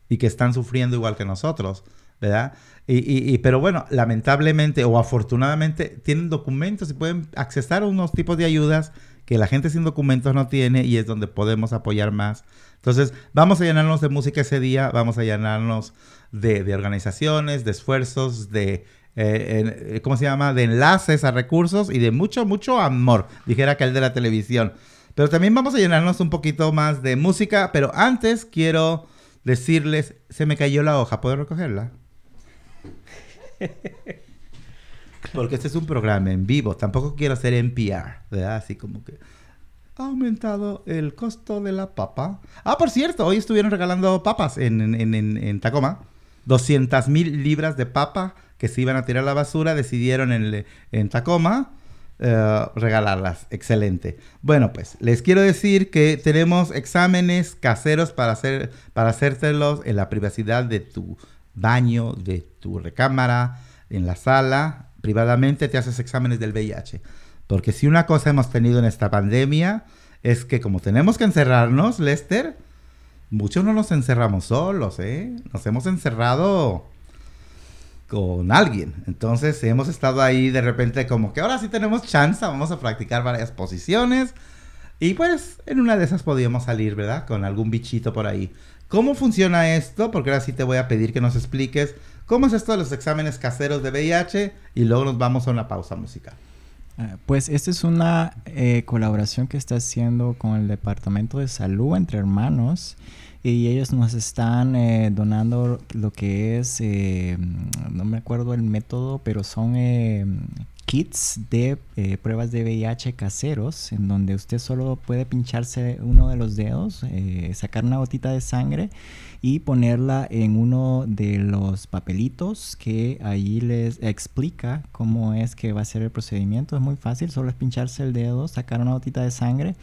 y que están sufriendo igual que nosotros, ¿verdad? Y, y- y- pero bueno, lamentablemente o afortunadamente tienen documentos y pueden accesar a unos tipos de ayudas que la gente sin documentos no tiene y es donde podemos apoyar más. Entonces, vamos a llenarnos de música ese día, vamos a llenarnos de, de organizaciones, de esfuerzos, de, eh, eh, ¿cómo se llama? De enlaces a recursos y de mucho, mucho amor, dijera aquel de la televisión. Pero también vamos a llenarnos un poquito más de música, pero antes quiero decirles, se me cayó la hoja, ¿puedo recogerla? Porque este es un programa en vivo, tampoco quiero hacer NPR, ¿verdad? Así como que ha aumentado el costo de la papa. Ah, por cierto, hoy estuvieron regalando papas en, en, en- en- Tacoma. 200 mil libras de papa que se iban a tirar a la basura, decidieron en, en Tacoma eh, regalarlas. Excelente. Bueno, pues les quiero decir que tenemos exámenes caseros para, hacer, para en la privacidad de tu baño, de tu recámara, en la sala. Privadamente te haces exámenes del VIH. Porque si una cosa hemos tenido en esta pandemia es que como tenemos que encerrarnos, Lester, muchos no nos encerramos solos, ¿eh? Nos hemos encerrado con alguien. Entonces hemos estado ahí de repente como que ahora sí tenemos chance, vamos a practicar varias posiciones. Y pues en una de esas podíamos salir, ¿verdad? Con algún bichito por ahí. ¿Cómo funciona esto? Porque ahora sí te voy a pedir que nos expliques cómo es esto de los exámenes caseros de VIH y luego nos vamos a una pausa musical. Ah, Pues esta es una eh, colaboración que está haciendo con el Departamento de Salud entre hermanos y ellos nos están eh, donando lo que es, eh, no me acuerdo el método, pero son eh, kits de eh, pruebas de VIH caseros en donde usted solo puede pincharse uno de los dedos, eh, sacar una gotita de sangre y ponerla en uno de los papelitos que ahí les explica cómo es que va a ser el procedimiento. Es muy fácil, solo es pincharse el dedo, sacar una gotita de sangre,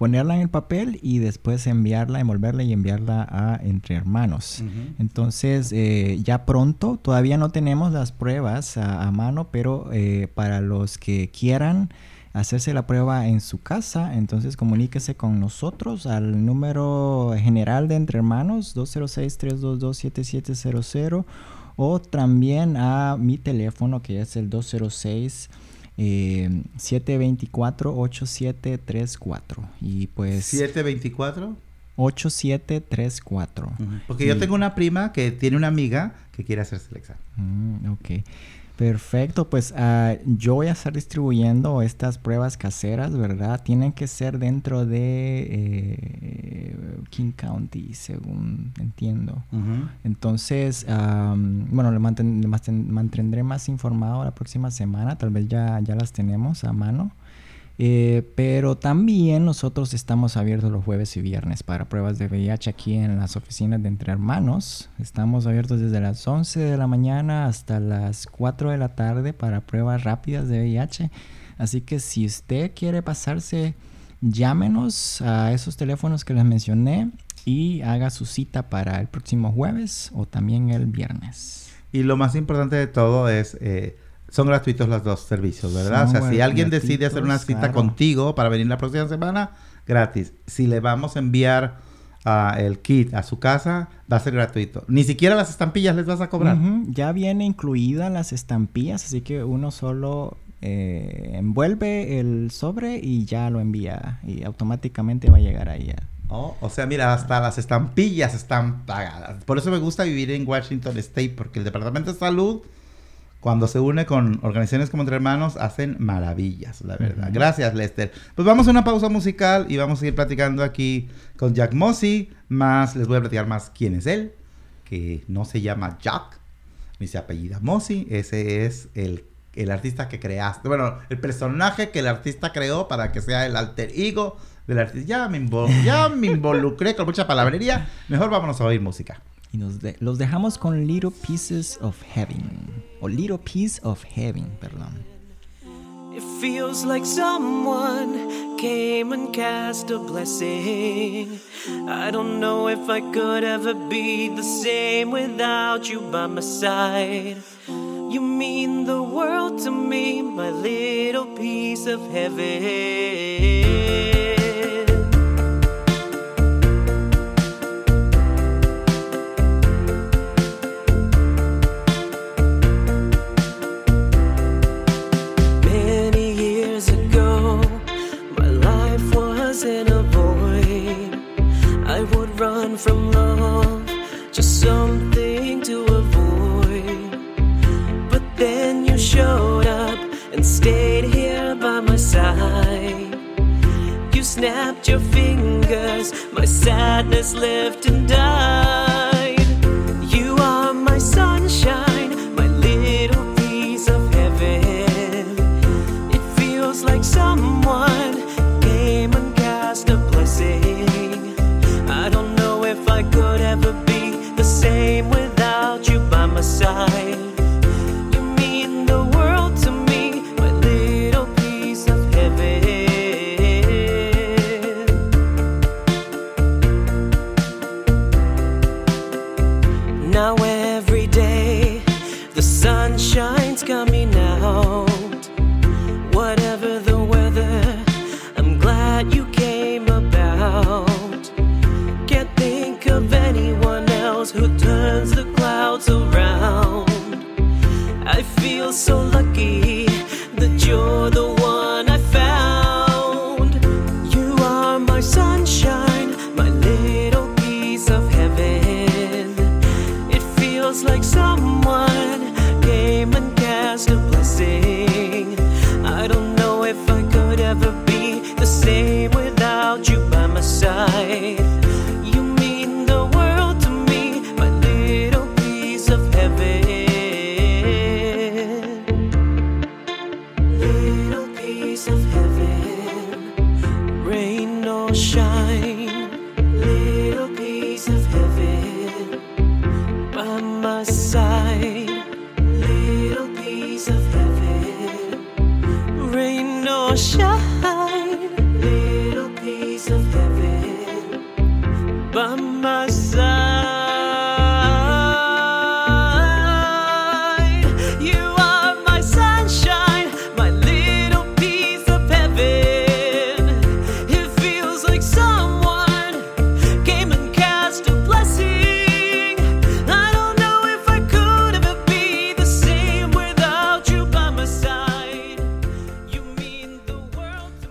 ponerla en el papel y después enviarla, envolverla y enviarla a entre hermanos. Entonces, eh, ya pronto, todavía no tenemos las pruebas a, a mano, pero eh, para los que quieran hacerse la prueba en su casa, entonces comuníquese con nosotros al número general de Entre Hermanos 206-322-7700 o también a mi teléfono que es el 206 eh, 724-8734 y pues 724. 8734 Porque yo Y- tengo una prima que tiene una amiga que quiere hacerse el examen. Mm, ok. Perfecto, pues ah, yo voy a estar distribuyendo estas pruebas caseras, ¿verdad? Tienen que ser dentro de eh, King County, según entiendo. Entonces, am, bueno, le, manten- le manten- mantendré más informado la próxima semana, tal vez ya, ya las tenemos a mano. Eh, pero también nosotros estamos abiertos los jueves y viernes para pruebas de VIH aquí en las oficinas de Entre Hermanos. Estamos abiertos desde las 11 de la mañana hasta las 4 de la tarde para pruebas rápidas de VIH. Así que si usted quiere pasarse, llámenos a esos teléfonos que les mencioné y haga su cita para el próximo jueves o también el viernes. Y lo más importante de todo es, eh, son gratuitos los dos servicios, ¿verdad? Son o sea, si alguien decide hacer una cita claro. contigo para venir la próxima semana, gratis. Si le vamos a enviar ah, el kit a su casa, va a ser gratuito. Ni siquiera las estampillas les vas a cobrar. Ya viene incluida las estampillas, así que uno solo eh, envuelve el sobre y ya lo envía y automáticamente va a llegar ahí. a- Oh, o sea, mira, hasta las estampillas están pagadas. Por eso me gusta vivir en Washington State, porque el Departamento de Salud, cuando se une con organizaciones como Entre Hermanos, hacen maravillas, la verdad. Ujú. Gracias, Lester. Pues vamos a una pausa musical y vamos a ir platicando aquí con Jack Mossy. Más, les voy a platicar más quién es él, que no se llama Jack, ni se apellida Mossy. Ese es el, el artista que creaste. Bueno, el personaje que el artista creó para que sea el alter ego del artista. Ya me, ya me involucré con mucha palabrería. Mejor vámonos a oír música. Y nos de- los dejamos con Little Pieces of Heaven. O Little Piece of Heaven, perdón. It feels like someone came and cast a blessing. I don't know if I could ever be the same without you by my side. You mean the world to me, my little piece of heaven. Snapped your fingers, my sadness left and died.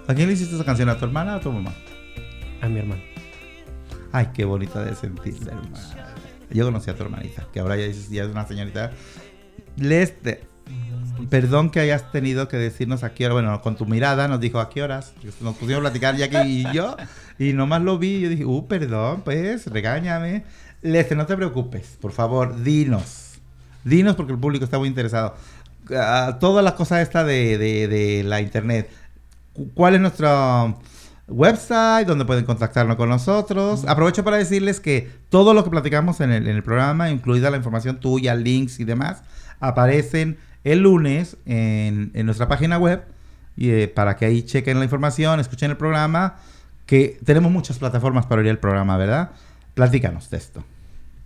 ¿A quién le hiciste esa canción? ¿A tu hermana o a tu mamá? A mi hermano. Ay, qué bonita de sentir, hermana. Yo conocí a tu hermanita, que ahora ya, es una señorita. Leste, perdón que hayas tenido que decirnos a qué hora, bueno, con tu mirada nos dijo a qué horas. Nos pusimos a platicar Jackie y yo, y nomás lo vi y yo dije, uh, perdón, pues, regáñame. Leste, no te preocupes, por favor, dinos. Dinos porque el público está muy interesado. Ah, toda la cosa esta de, de- de la internet. Cu- ¿Cuál es nuestro website donde pueden contactarnos con nosotros? Aprovecho para decirles que todo lo que platicamos en el, en el programa, incluida la información tuya, links y demás, aparecen el lunes en, en nuestra página web y, eh, para que ahí chequen la información, escuchen el programa, que tenemos muchas plataformas para oír el programa, ¿verdad? Platícanos de esto.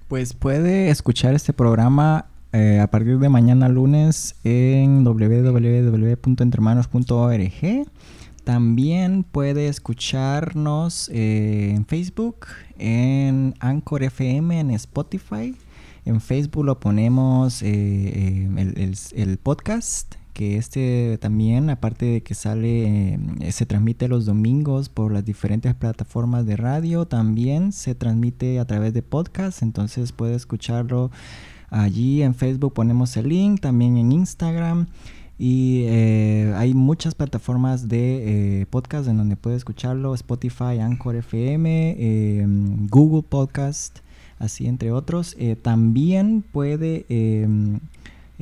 Pues puede escuchar este programa eh, a partir de mañana lunes en www.entremanos.org. También puede escucharnos eh, en Facebook, en Anchor FM, en Spotify. En Facebook lo ponemos eh, eh, el, podcast, que este también, aparte de que sale, eh, se transmite los domingos por las diferentes plataformas de radio, también se transmite a través de podcast, entonces puede escucharlo allí en Facebook, ponemos el link, también en Instagram. Y eh, hay muchas plataformas de eh, podcast en donde puede escucharlo, Spotify, Anchor FM, eh, Google Podcast, así entre otros. Eh, también puede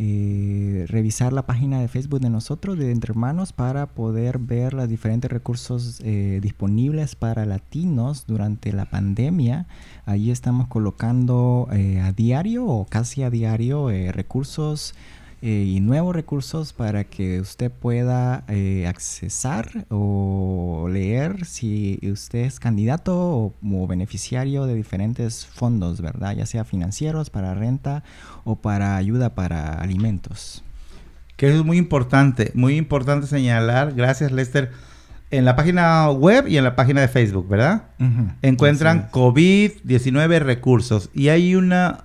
eh, revisar la página de Facebook de nosotros, de Entre Hermanos, para poder ver los diferentes recursos eh, disponibles para latinos durante la pandemia. Allí estamos colocando eh, a diario o casi a diario eh, recursos eh, y nuevos recursos para que usted pueda eh, accesar o leer si usted es candidato o, o beneficiario de diferentes fondos, ¿verdad? Ya sea financieros, para renta o para ayuda para alimentos. Que eso es muy importante, muy importante señalar, gracias Lester, en la página web y en la página de Facebook, ¿verdad? Encuentran COVID-19 recursos y hay una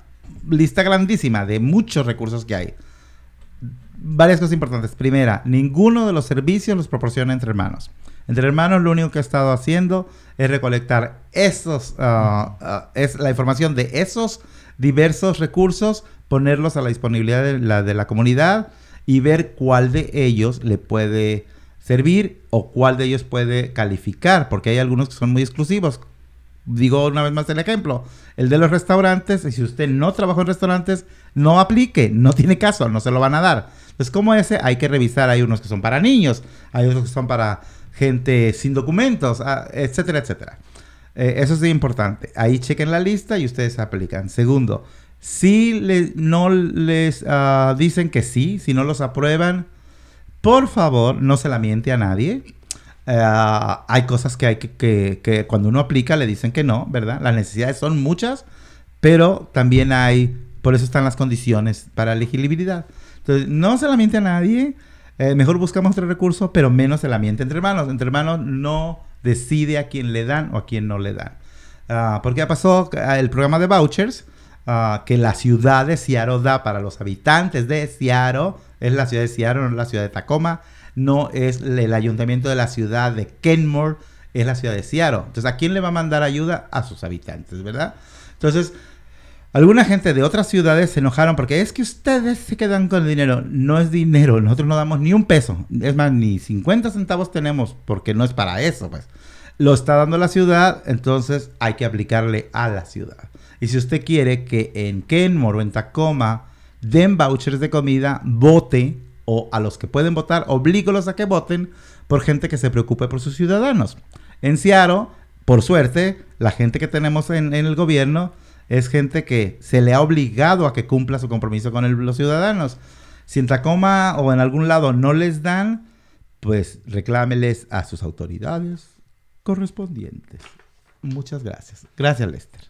lista grandísima de muchos recursos que hay. Varias cosas importantes. Primera, ninguno de los servicios los proporciona entre hermanos. Entre hermanos lo único que ha estado haciendo es recolectar esos, ah, ah, es la información de esos diversos recursos, ponerlos a la disponibilidad de la, de la comunidad y ver cuál de ellos le puede servir o cuál de ellos puede calificar, porque hay algunos que son muy exclusivos. Digo una vez más el ejemplo, el de los restaurantes, y si usted no trabaja en restaurantes, no aplique, no tiene caso, no se lo van a dar. Entonces, como ese, hay que revisar, hay unos que son para niños, hay otros que son para gente sin documentos, ah, etcétera, etcétera. Eh, eso es importante. Ahí chequen la lista y ustedes aplican. Segundo, si le- no les ah, dicen que sí, si no los aprueban, por favor, no se la miente a nadie. Eh, hay cosas que hay que, que- que cuando uno aplica le dicen que no, ¿verdad? Las necesidades son muchas, pero también hay, por eso están las condiciones para elegibilidad. Entonces, no se la miente a nadie. eh, mejor buscamos otro recurso, pero menos se la miente entre hermanos. Entre hermanos no decide a quién le dan o a quién no le dan. Ah, porque ya pasó ah, el programa de vouchers ah, que la ciudad de Seattle da para los habitantes de Seattle. Es la ciudad de Seattle, no es la ciudad de Tacoma. No es el ayuntamiento de la ciudad de Kenmore, es la ciudad de Seattle. Entonces, ¿a quién le va a mandar ayuda? A sus habitantes, ¿verdad? Entonces, alguna gente de otras ciudades se enojaron porque es que ustedes se quedan con el dinero. No es dinero, nosotros no damos ni un peso. Es más, ni 50 centavos tenemos porque no es para eso, pues. Lo está dando la ciudad, entonces hay que aplicarle a la ciudad. Y si usted quiere que en Kenmore o en Tacoma den vouchers de comida, vote o a los que pueden votar, oblígolos a que voten por gente que se preocupe por sus ciudadanos. En Seattle, por suerte, la gente que tenemos en, en el gobierno es gente que se le ha obligado a que cumpla su compromiso con los ciudadanos. Si en Tacoma o en algún lado no les dan, pues reclámeles a sus autoridades correspondientes. Muchas gracias. Gracias, Lester.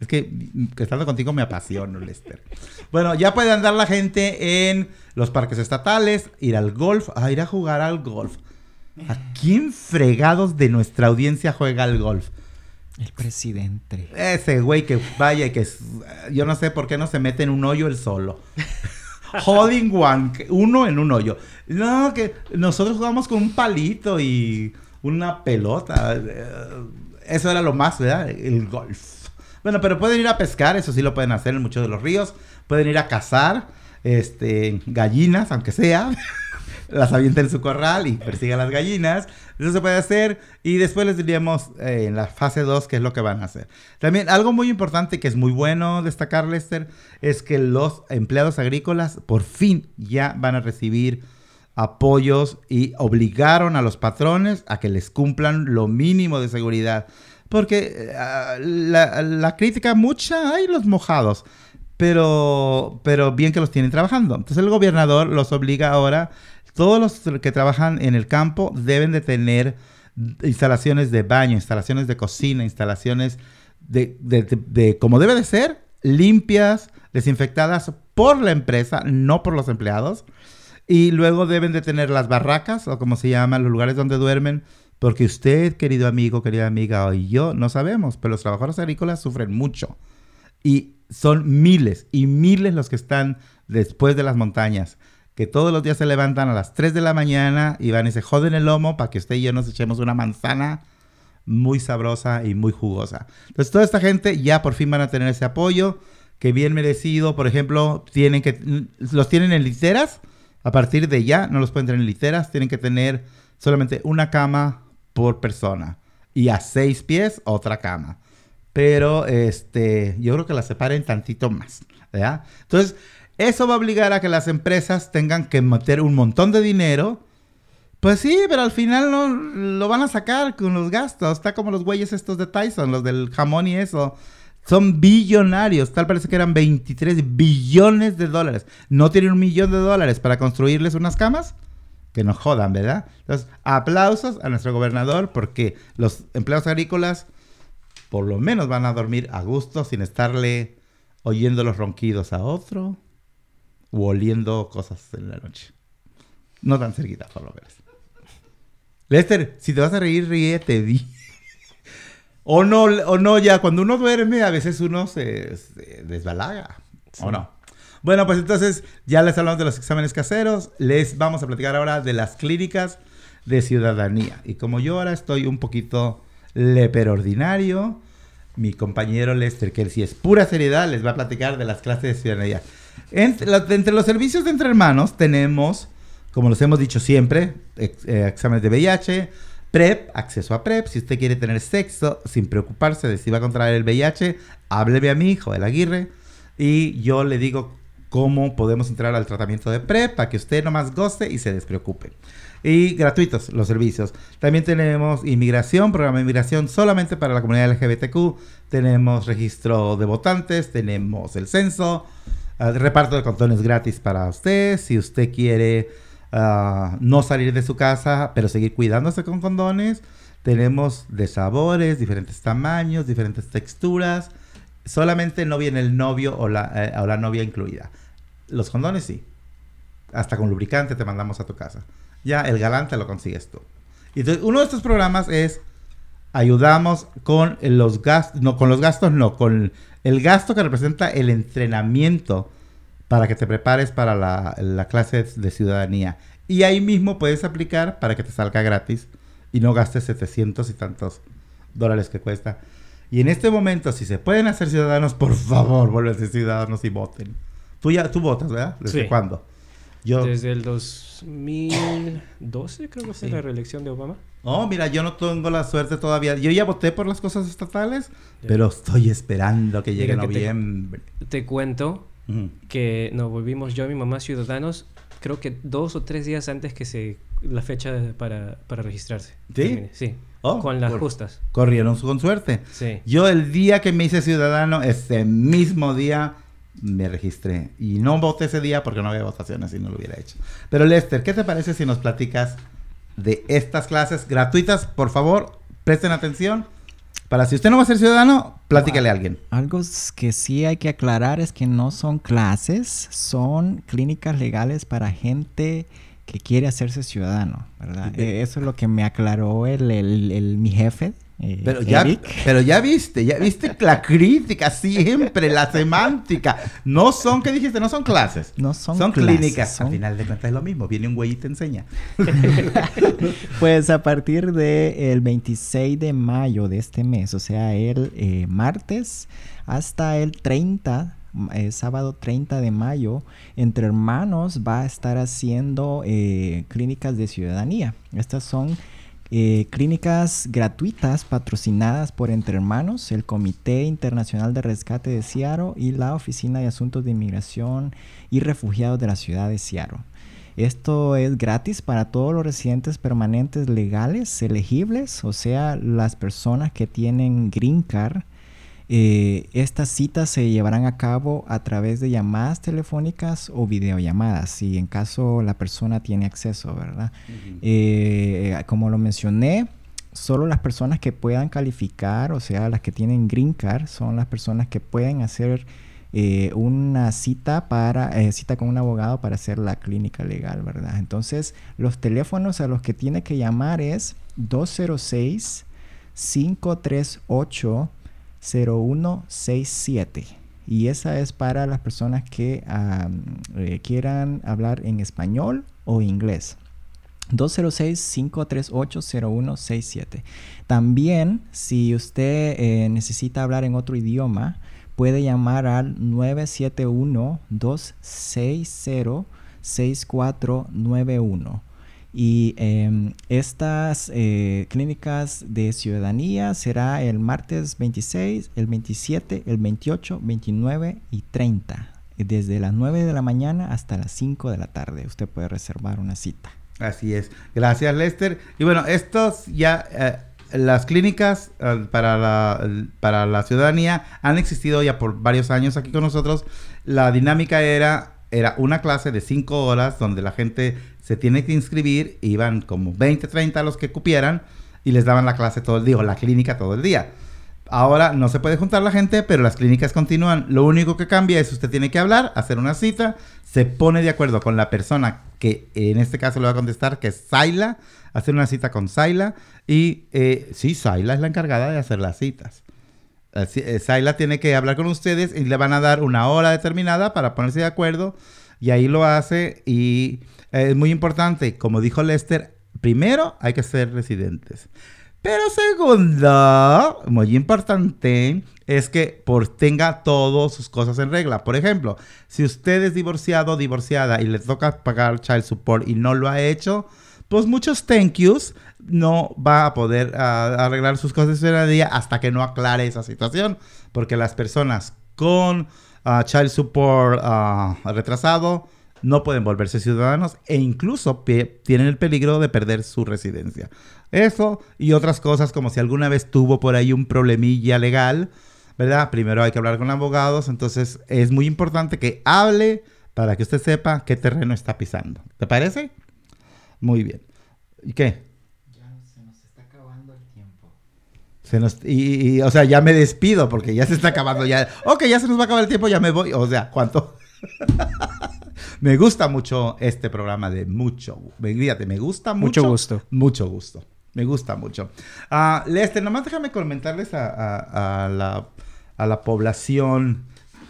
Es que estando contigo me apasiono, Lester. Bueno, ya puede andar la gente en los parques estatales, ir al golf, a ir a jugar al golf. ¿A quién fregados de nuestra audiencia juega al golf? El presidente. Ese güey que vaya y que yo no sé por qué no se mete en un hoyo él solo. <laughs> Holding one, uno en un hoyo. No, que nosotros jugamos con un palito y una pelota. eh, Eso era lo más, ¿verdad? El golf. Bueno, pero pueden ir a pescar, eso sí lo pueden hacer en muchos de los ríos. Pueden ir a cazar, este, gallinas, aunque sea. <laughs> las avienta en su corral y persigue a las gallinas. Eso se puede hacer. Y después les diríamos eh, en la fase 2 qué es lo que van a hacer. También algo muy importante que es muy bueno destacar, Lester, es que los empleados agrícolas por fin ya van a recibir apoyos y obligaron a los patrones a que les cumplan lo mínimo de seguridad. Porque ah, la, la crítica mucha hay los mojados, pero, pero bien que los tienen trabajando. Entonces el gobernador los obliga ahora, todos los que trabajan en el campo deben de tener instalaciones de baño, instalaciones de cocina, instalaciones de, de- de- de como debe de ser, limpias, desinfectadas por la empresa, no por los empleados. Y luego deben de tener las barracas, o como se llaman, los lugares donde duermen, porque usted, querido amigo, querida amiga, y yo no sabemos, pero los trabajadores agrícolas sufren mucho. Y son miles y miles los que están después de las montañas, que todos los días se levantan a las 3 de la mañana y van y se joden el lomo para que usted y yo nos echemos una manzana muy sabrosa y muy jugosa. Entonces, toda esta gente ya por fin van a tener ese apoyo, que bien merecido. Por ejemplo, tienen que los tienen en literas. A partir de ya no los pueden tener en literas, tienen que tener solamente una cama por persona y a seis pies otra cama. Pero este, yo creo que la separen tantito más, ¿verdad? Entonces, eso va a obligar a que las empresas tengan que meter un montón de dinero pues sí, pero al final no lo van a sacar con los gastos. Está como los güeyes estos de Tyson, los del jamón y eso. Son billonarios. Tal parece que eran 23 billones de dólares. ¿No tienen un millón de dólares para construirles unas camas? Que nos jodan, ¿verdad? Entonces, aplausos a nuestro gobernador porque los empleados agrícolas por lo menos van a dormir a gusto sin estarle oyendo los ronquidos a otro oliendo cosas en la noche. No tan cerquita, por lo menos. Lester, si te vas a reír, ríete, di. o no, o no, ya cuando uno duerme, a veces uno se, se desbalaga. ¿O no? Bueno, pues entonces ya les hablamos de los exámenes caseros. Les vamos a platicar ahora de las clínicas de ciudadanía. Y como yo ahora estoy un poquito leperordinario, mi compañero Lester, que si es pura seriedad, les va a platicar de las clases de ciudadanía. Entre, los servicios de entre hermanos tenemos, como los hemos dicho siempre, eh, exámenes de VIH, PrEP, acceso a PrEP. Si usted quiere tener sexo sin preocuparse de si va a contraer el VIH, hábleme a mí, Joel Aguirre, y yo le digo cómo podemos entrar al tratamiento de PrEP para que usted nomás goce y se despreocupe. Y gratuitos los servicios. También tenemos inmigración, programa de inmigración solamente para la comunidad LGBTQ. Tenemos registro de votantes, tenemos el censo, ah, reparto de condones gratis para usted. Si usted quiere ah, no salir de su casa, pero seguir cuidándose con condones, tenemos de sabores, diferentes tamaños, diferentes texturas. Solamente no viene el novio o la, eh, la novia incluida. Los condones sí. Hasta con lubricante te mandamos a tu casa. Ya el galán te lo consigues tú. Y entonces, uno de estos programas es ayudamos con los gastos, no con los gastos, no, con el gasto que representa el entrenamiento para que te prepares para la, la clase de ciudadanía. Y ahí mismo puedes aplicar para que te salga gratis y no gastes 700 y tantos dólares que cuesta. Y en este momento, si se pueden hacer ciudadanos, por favor, <laughs> vuelvan ciudadanos y voten. Tú ya, tú votas, ¿verdad? ¿Desde Sí. cuándo? Yo, Desde el 2012 creo que fue Sí. la reelección de Obama. Oh, mira, yo no tengo la suerte todavía. Yo ya voté por las cosas estatales, pero estoy esperando que llegue te- noviembre. Te cuento que nos volvimos yo y mi mamá ciudadanos, creo que dos o tres días antes que se la fecha para, para registrarse. ¿Sí? termine. Sí. Oh, con las por- justas. Corrieron su- con suerte. Sí. Yo el día que me hice ciudadano, ese mismo día me registré. Y no voté ese día porque no había votaciones y no lo hubiera hecho. Pero Lester, ¿qué te parece si nos platicas de estas clases gratuitas. Por favor, presten atención. Para si usted no va a ser ciudadano, platícale a alguien. Algo que sí hay que aclarar es que no son clases, son clínicas legales para gente que quiere hacerse ciudadano, ¿verdad? Eh, eso es lo que me aclaró el, el- el- mi jefe. Eh, Pero ya, Eric. pero ya viste, ya viste la crítica, siempre, la semántica. No son, ¿qué dijiste? No son clases. No son Son clases, clínicas. son- Al final de cuentas es lo mismo. Viene un güey y te enseña. <laughs> Pues a partir del 26 de mayo de este mes, o sea, el eh, martes hasta el 30, eh, sábado 30 de mayo, Entre Hermanos va a estar haciendo eh, clínicas de ciudadanía. Estas son eh, clínicas gratuitas patrocinadas por Entre Hermanos, el Comité Internacional de Rescate de Seattle y la Oficina de Asuntos de Inmigración y Refugiados de la ciudad de Seattle. Esto es gratis para todos los residentes permanentes legales elegibles, o sea, las personas que tienen green card. Eh, estas citas se llevarán a cabo a través de llamadas telefónicas o videollamadas, si en caso la persona tiene acceso, ¿verdad? Eh, como lo mencioné, solo las personas que puedan calificar, o sea, las que tienen green card, son las personas que pueden hacer eh, una cita para eh, cita con un abogado para hacer la clínica legal, ¿verdad? Entonces, los teléfonos a los que tiene que llamar es 206 538 0167 y esa es para las personas que am, eh, quieran hablar en español o inglés. 206-538-0167. También, si usted eh, necesita hablar en otro idioma, puede llamar al 971-260-6491. Y em, estas eh, clínicas de ciudadanía será el martes 26, el 27, el 28, 29 y 30. Desde las 9 de la mañana hasta las 5 de la tarde. Usted puede reservar una cita. Así es. Gracias, Lester. Y bueno, estos ya, eh, las clínicas eh, para, la, para la ciudadanía han existido ya por varios años aquí con nosotros. La dinámica era, era una clase de cinco horas donde la gente se tiene que inscribir, iban como 20, 30 los que cupieran y les daban la clase todo el día, o la clínica todo el día. Ahora no se puede juntar la gente, pero las clínicas continúan. Lo único que cambia es usted tiene que hablar, hacer una cita, se pone de acuerdo con la persona que en este caso le va a contestar, que es Saila, hacer una cita con Saila. Y eh, sí, Saila es la encargada de hacer las citas. Eh, Saila tiene que hablar con ustedes y le van a dar una hora determinada para ponerse de acuerdo. Y ahí lo hace. Y eh, es muy importante, como dijo Lester, primero hay que ser residentes. Pero segundo, muy importante, es que por tenga todas sus cosas en regla. Por ejemplo, si usted es divorciado o divorciada y le toca pagar child support y no lo ha hecho, pues muchos thank yous no va a poder ah, arreglar sus cosas de día hasta que no aclare esa situación. Porque las personas con ah, child support ah, retrasado no pueden volverse ciudadanos e incluso tienen el peligro de perder su residencia. Eso y otras cosas como si alguna vez tuvo por ahí un problemilla legal, ¿verdad? Primero hay que hablar con abogados, entonces es muy importante que hable para que usted sepa qué terreno está pisando. ¿Te parece? Muy bien. ¿Y qué? se nos está acabando el tiempo. Se nos, y, y, o sea, ya me despido porque ya se está acabando ya. Ok, ya se nos va a acabar el tiempo, ya me voy. O sea, ¿cuánto? <laughs> me gusta mucho este programa de mucho. Fíjate, me gusta mucho. Mucho gusto. Mucho gusto. Me gusta mucho. Ah, Lester, nomás déjame comentarles a, a- a la, a la población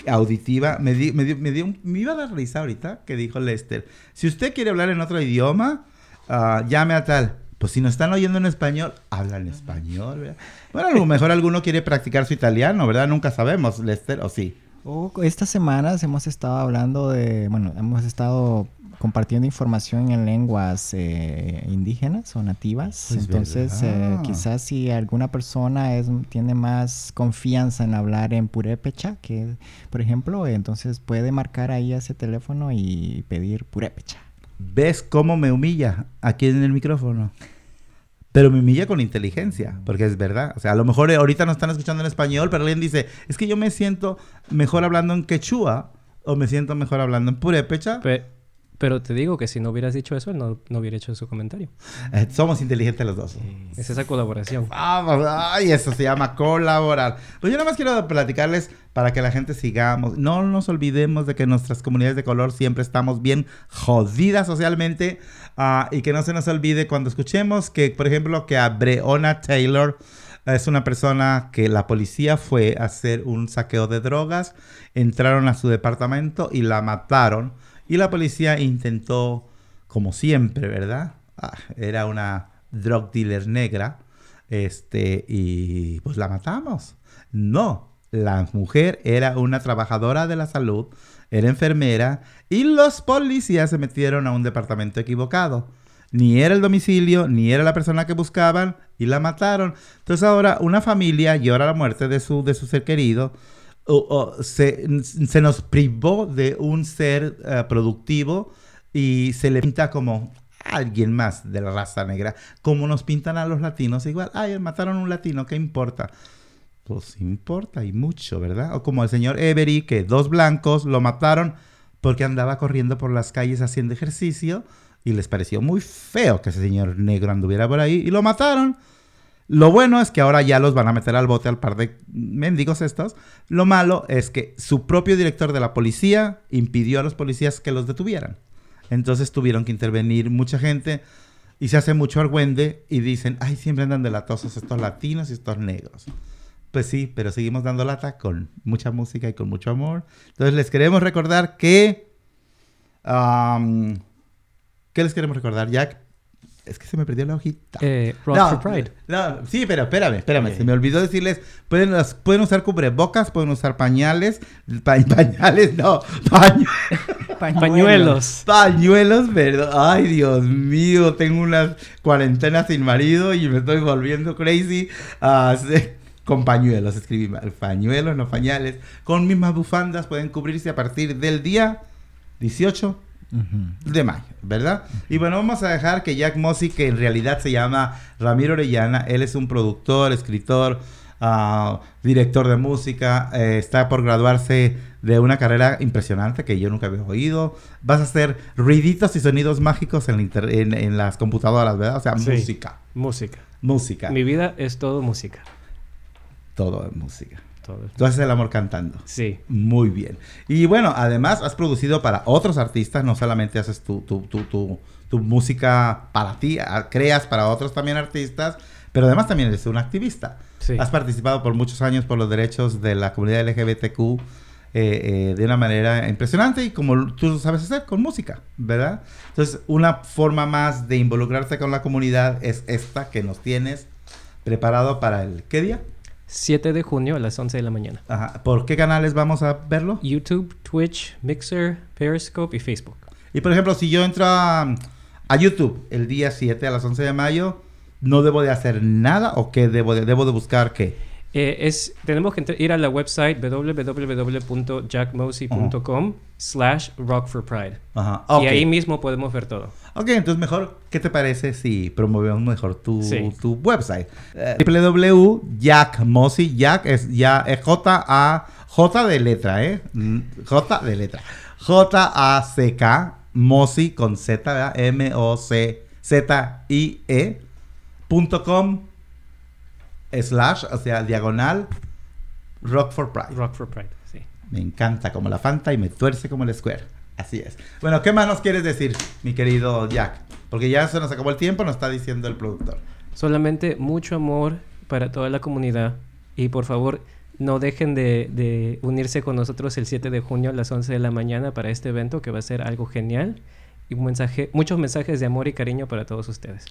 auditiva. Me, di- me, dio- me dio un- me iba a dar risa ahorita que dijo Lester. Si usted quiere hablar en otro idioma, ah, llame a tal. Pues si nos están oyendo en español, habla en español. ¿verdad? Bueno, a lo mejor alguno quiere practicar su italiano, ¿verdad? Nunca sabemos, Lester, o sí. Oh, estas semanas hemos estado hablando de, bueno, hemos estado compartiendo información en lenguas eh, indígenas o nativas. Entonces, eh, quizás si alguna persona es, tiene más confianza en hablar en purépecha, que por ejemplo, entonces puede marcar ahí ese teléfono y pedir purépecha. ¿Ves cómo me humilla aquí en el micrófono? Pero me humilla con inteligencia, porque es verdad. O sea, a lo mejor ahorita no están escuchando en español, pero alguien dice, es que yo me siento mejor hablando en quechua o me siento mejor hablando en purépecha. Pe- Pero te digo que si no hubieras dicho eso, él no, no hubiera hecho su comentario. Eh, somos inteligentes los dos. Es esa colaboración. Vamos, ay, eso se llama colaborar. Pues yo nada más quiero platicarles para que la gente sigamos. No nos olvidemos de que nuestras comunidades de color siempre estamos bien jodidas socialmente. ah, y que no se nos olvide cuando escuchemos que, por ejemplo, que a Breonna Taylor es una persona que la policía fue a hacer un saqueo de drogas, entraron a su departamento y la mataron. Y la policía intentó, como siempre, ¿verdad? Ah, era una drug dealer negra. Este, y pues la matamos. No, la mujer era una trabajadora de la salud, era enfermera, y los policías se metieron a un departamento equivocado. Ni era el domicilio, ni era la persona que buscaban, y la mataron. Entonces ahora una familia llora la muerte de su, de su ser querido. Se, se nos privó de un ser eh, productivo y se le pinta como alguien más de la raza negra, como nos pintan a los latinos igual. Ay, mataron a un latino, ¿qué importa? Pues importa y mucho, ¿verdad? O como el señor Every, que dos blancos lo mataron porque andaba corriendo por las calles haciendo ejercicio y les pareció muy feo que ese señor negro anduviera por ahí y lo mataron. Lo bueno es que ahora ya los van a meter al bote al par de mendigos estos. Lo malo es que su propio director de la policía impidió a los policías que los detuvieran. Entonces tuvieron que intervenir mucha gente y se hace mucho argüende y dicen, ay, siempre andan delatosos estos latinos y estos negros. Pues sí, pero seguimos dando lata con mucha música y con mucho amor. Entonces les queremos recordar que... ¿Qué les queremos recordar, Jack? Es que se me perdió la hojita. Eh, No, for Pride. no, sí, pero espérame, espérame. Se me olvidó decirles, pueden, las- pueden usar cubrebocas, pueden usar pañales, pa- pañales, no, paño- <laughs> Pañuelos. pañuelos, perdón. Ay, Dios mío, tengo una cuarentena sin marido y me estoy volviendo crazy. Sí, con pañuelos, escribí mal. Pañuelos, no pañales. Con mismas bufandas pueden cubrirse a partir del día 18 De mayo, ¿verdad? Y bueno, vamos a dejar que Jack Mossy, que en realidad se llama Ramiro Orellana, él es un productor, escritor, ah, director de música, eh, está por graduarse de una carrera impresionante que yo nunca había oído. Vas a hacer ruiditos y sonidos mágicos en, las computadoras, ¿verdad? O sea, Sí. música, Música. música, Mi vida es todo música. todo es música. Todo. Tú haces el amor cantando. Sí. Muy bien. Y bueno, además has producido para otros artistas, no solamente haces tu, tu, tu, tu, tu música para ti, ah, creas para otros también artistas, pero además también eres un activista. Sí. Has participado por muchos años por los derechos de la comunidad LGBTQ eh, eh, de una manera impresionante y como tú sabes hacer, con música, ¿verdad? Entonces, una forma más de involucrarte con la comunidad es esta que nos tienes preparado para el... ¿Qué día? 7 de junio a las 11 de la mañana. Ajá. ¿Por qué canales vamos a verlo? YouTube, Twitch, Mixer, Periscope y Facebook. Y por ejemplo, si yo entro a, a YouTube el día 7 a las 11 de mayo, ¿no debo de hacer nada o qué debo de, debo de buscar qué? Eh, es, tenemos que ir a la website www.jackmosey.com slash rock for pride. Ajá. ok. Y ahí mismo podemos ver todo. Ok, entonces mejor, ¿qué te parece si promovemos mejor tu, Sí. tu website? Eh, www.jackmosey, Jack es ya es J A J de letra, ¿eh? Mm, J de letra. J A C K Mossy con Z, ¿verdad? M O C Z I E punto com slash, o sea, diagonal Rock for Pride. Rock for pride, sí. Me encanta como la Fanta y me tuerce como el Square. Así es. Bueno, ¿qué más nos quieres decir, mi querido Jack? Porque ya se nos acabó el tiempo, nos está diciendo el productor. Solamente mucho amor para toda la comunidad. Y por favor, no dejen de, de unirse con nosotros el 7 de junio a las 11 de la mañana para este evento que va a ser algo genial. Y un mensaje, muchos mensajes de amor y cariño para todos ustedes.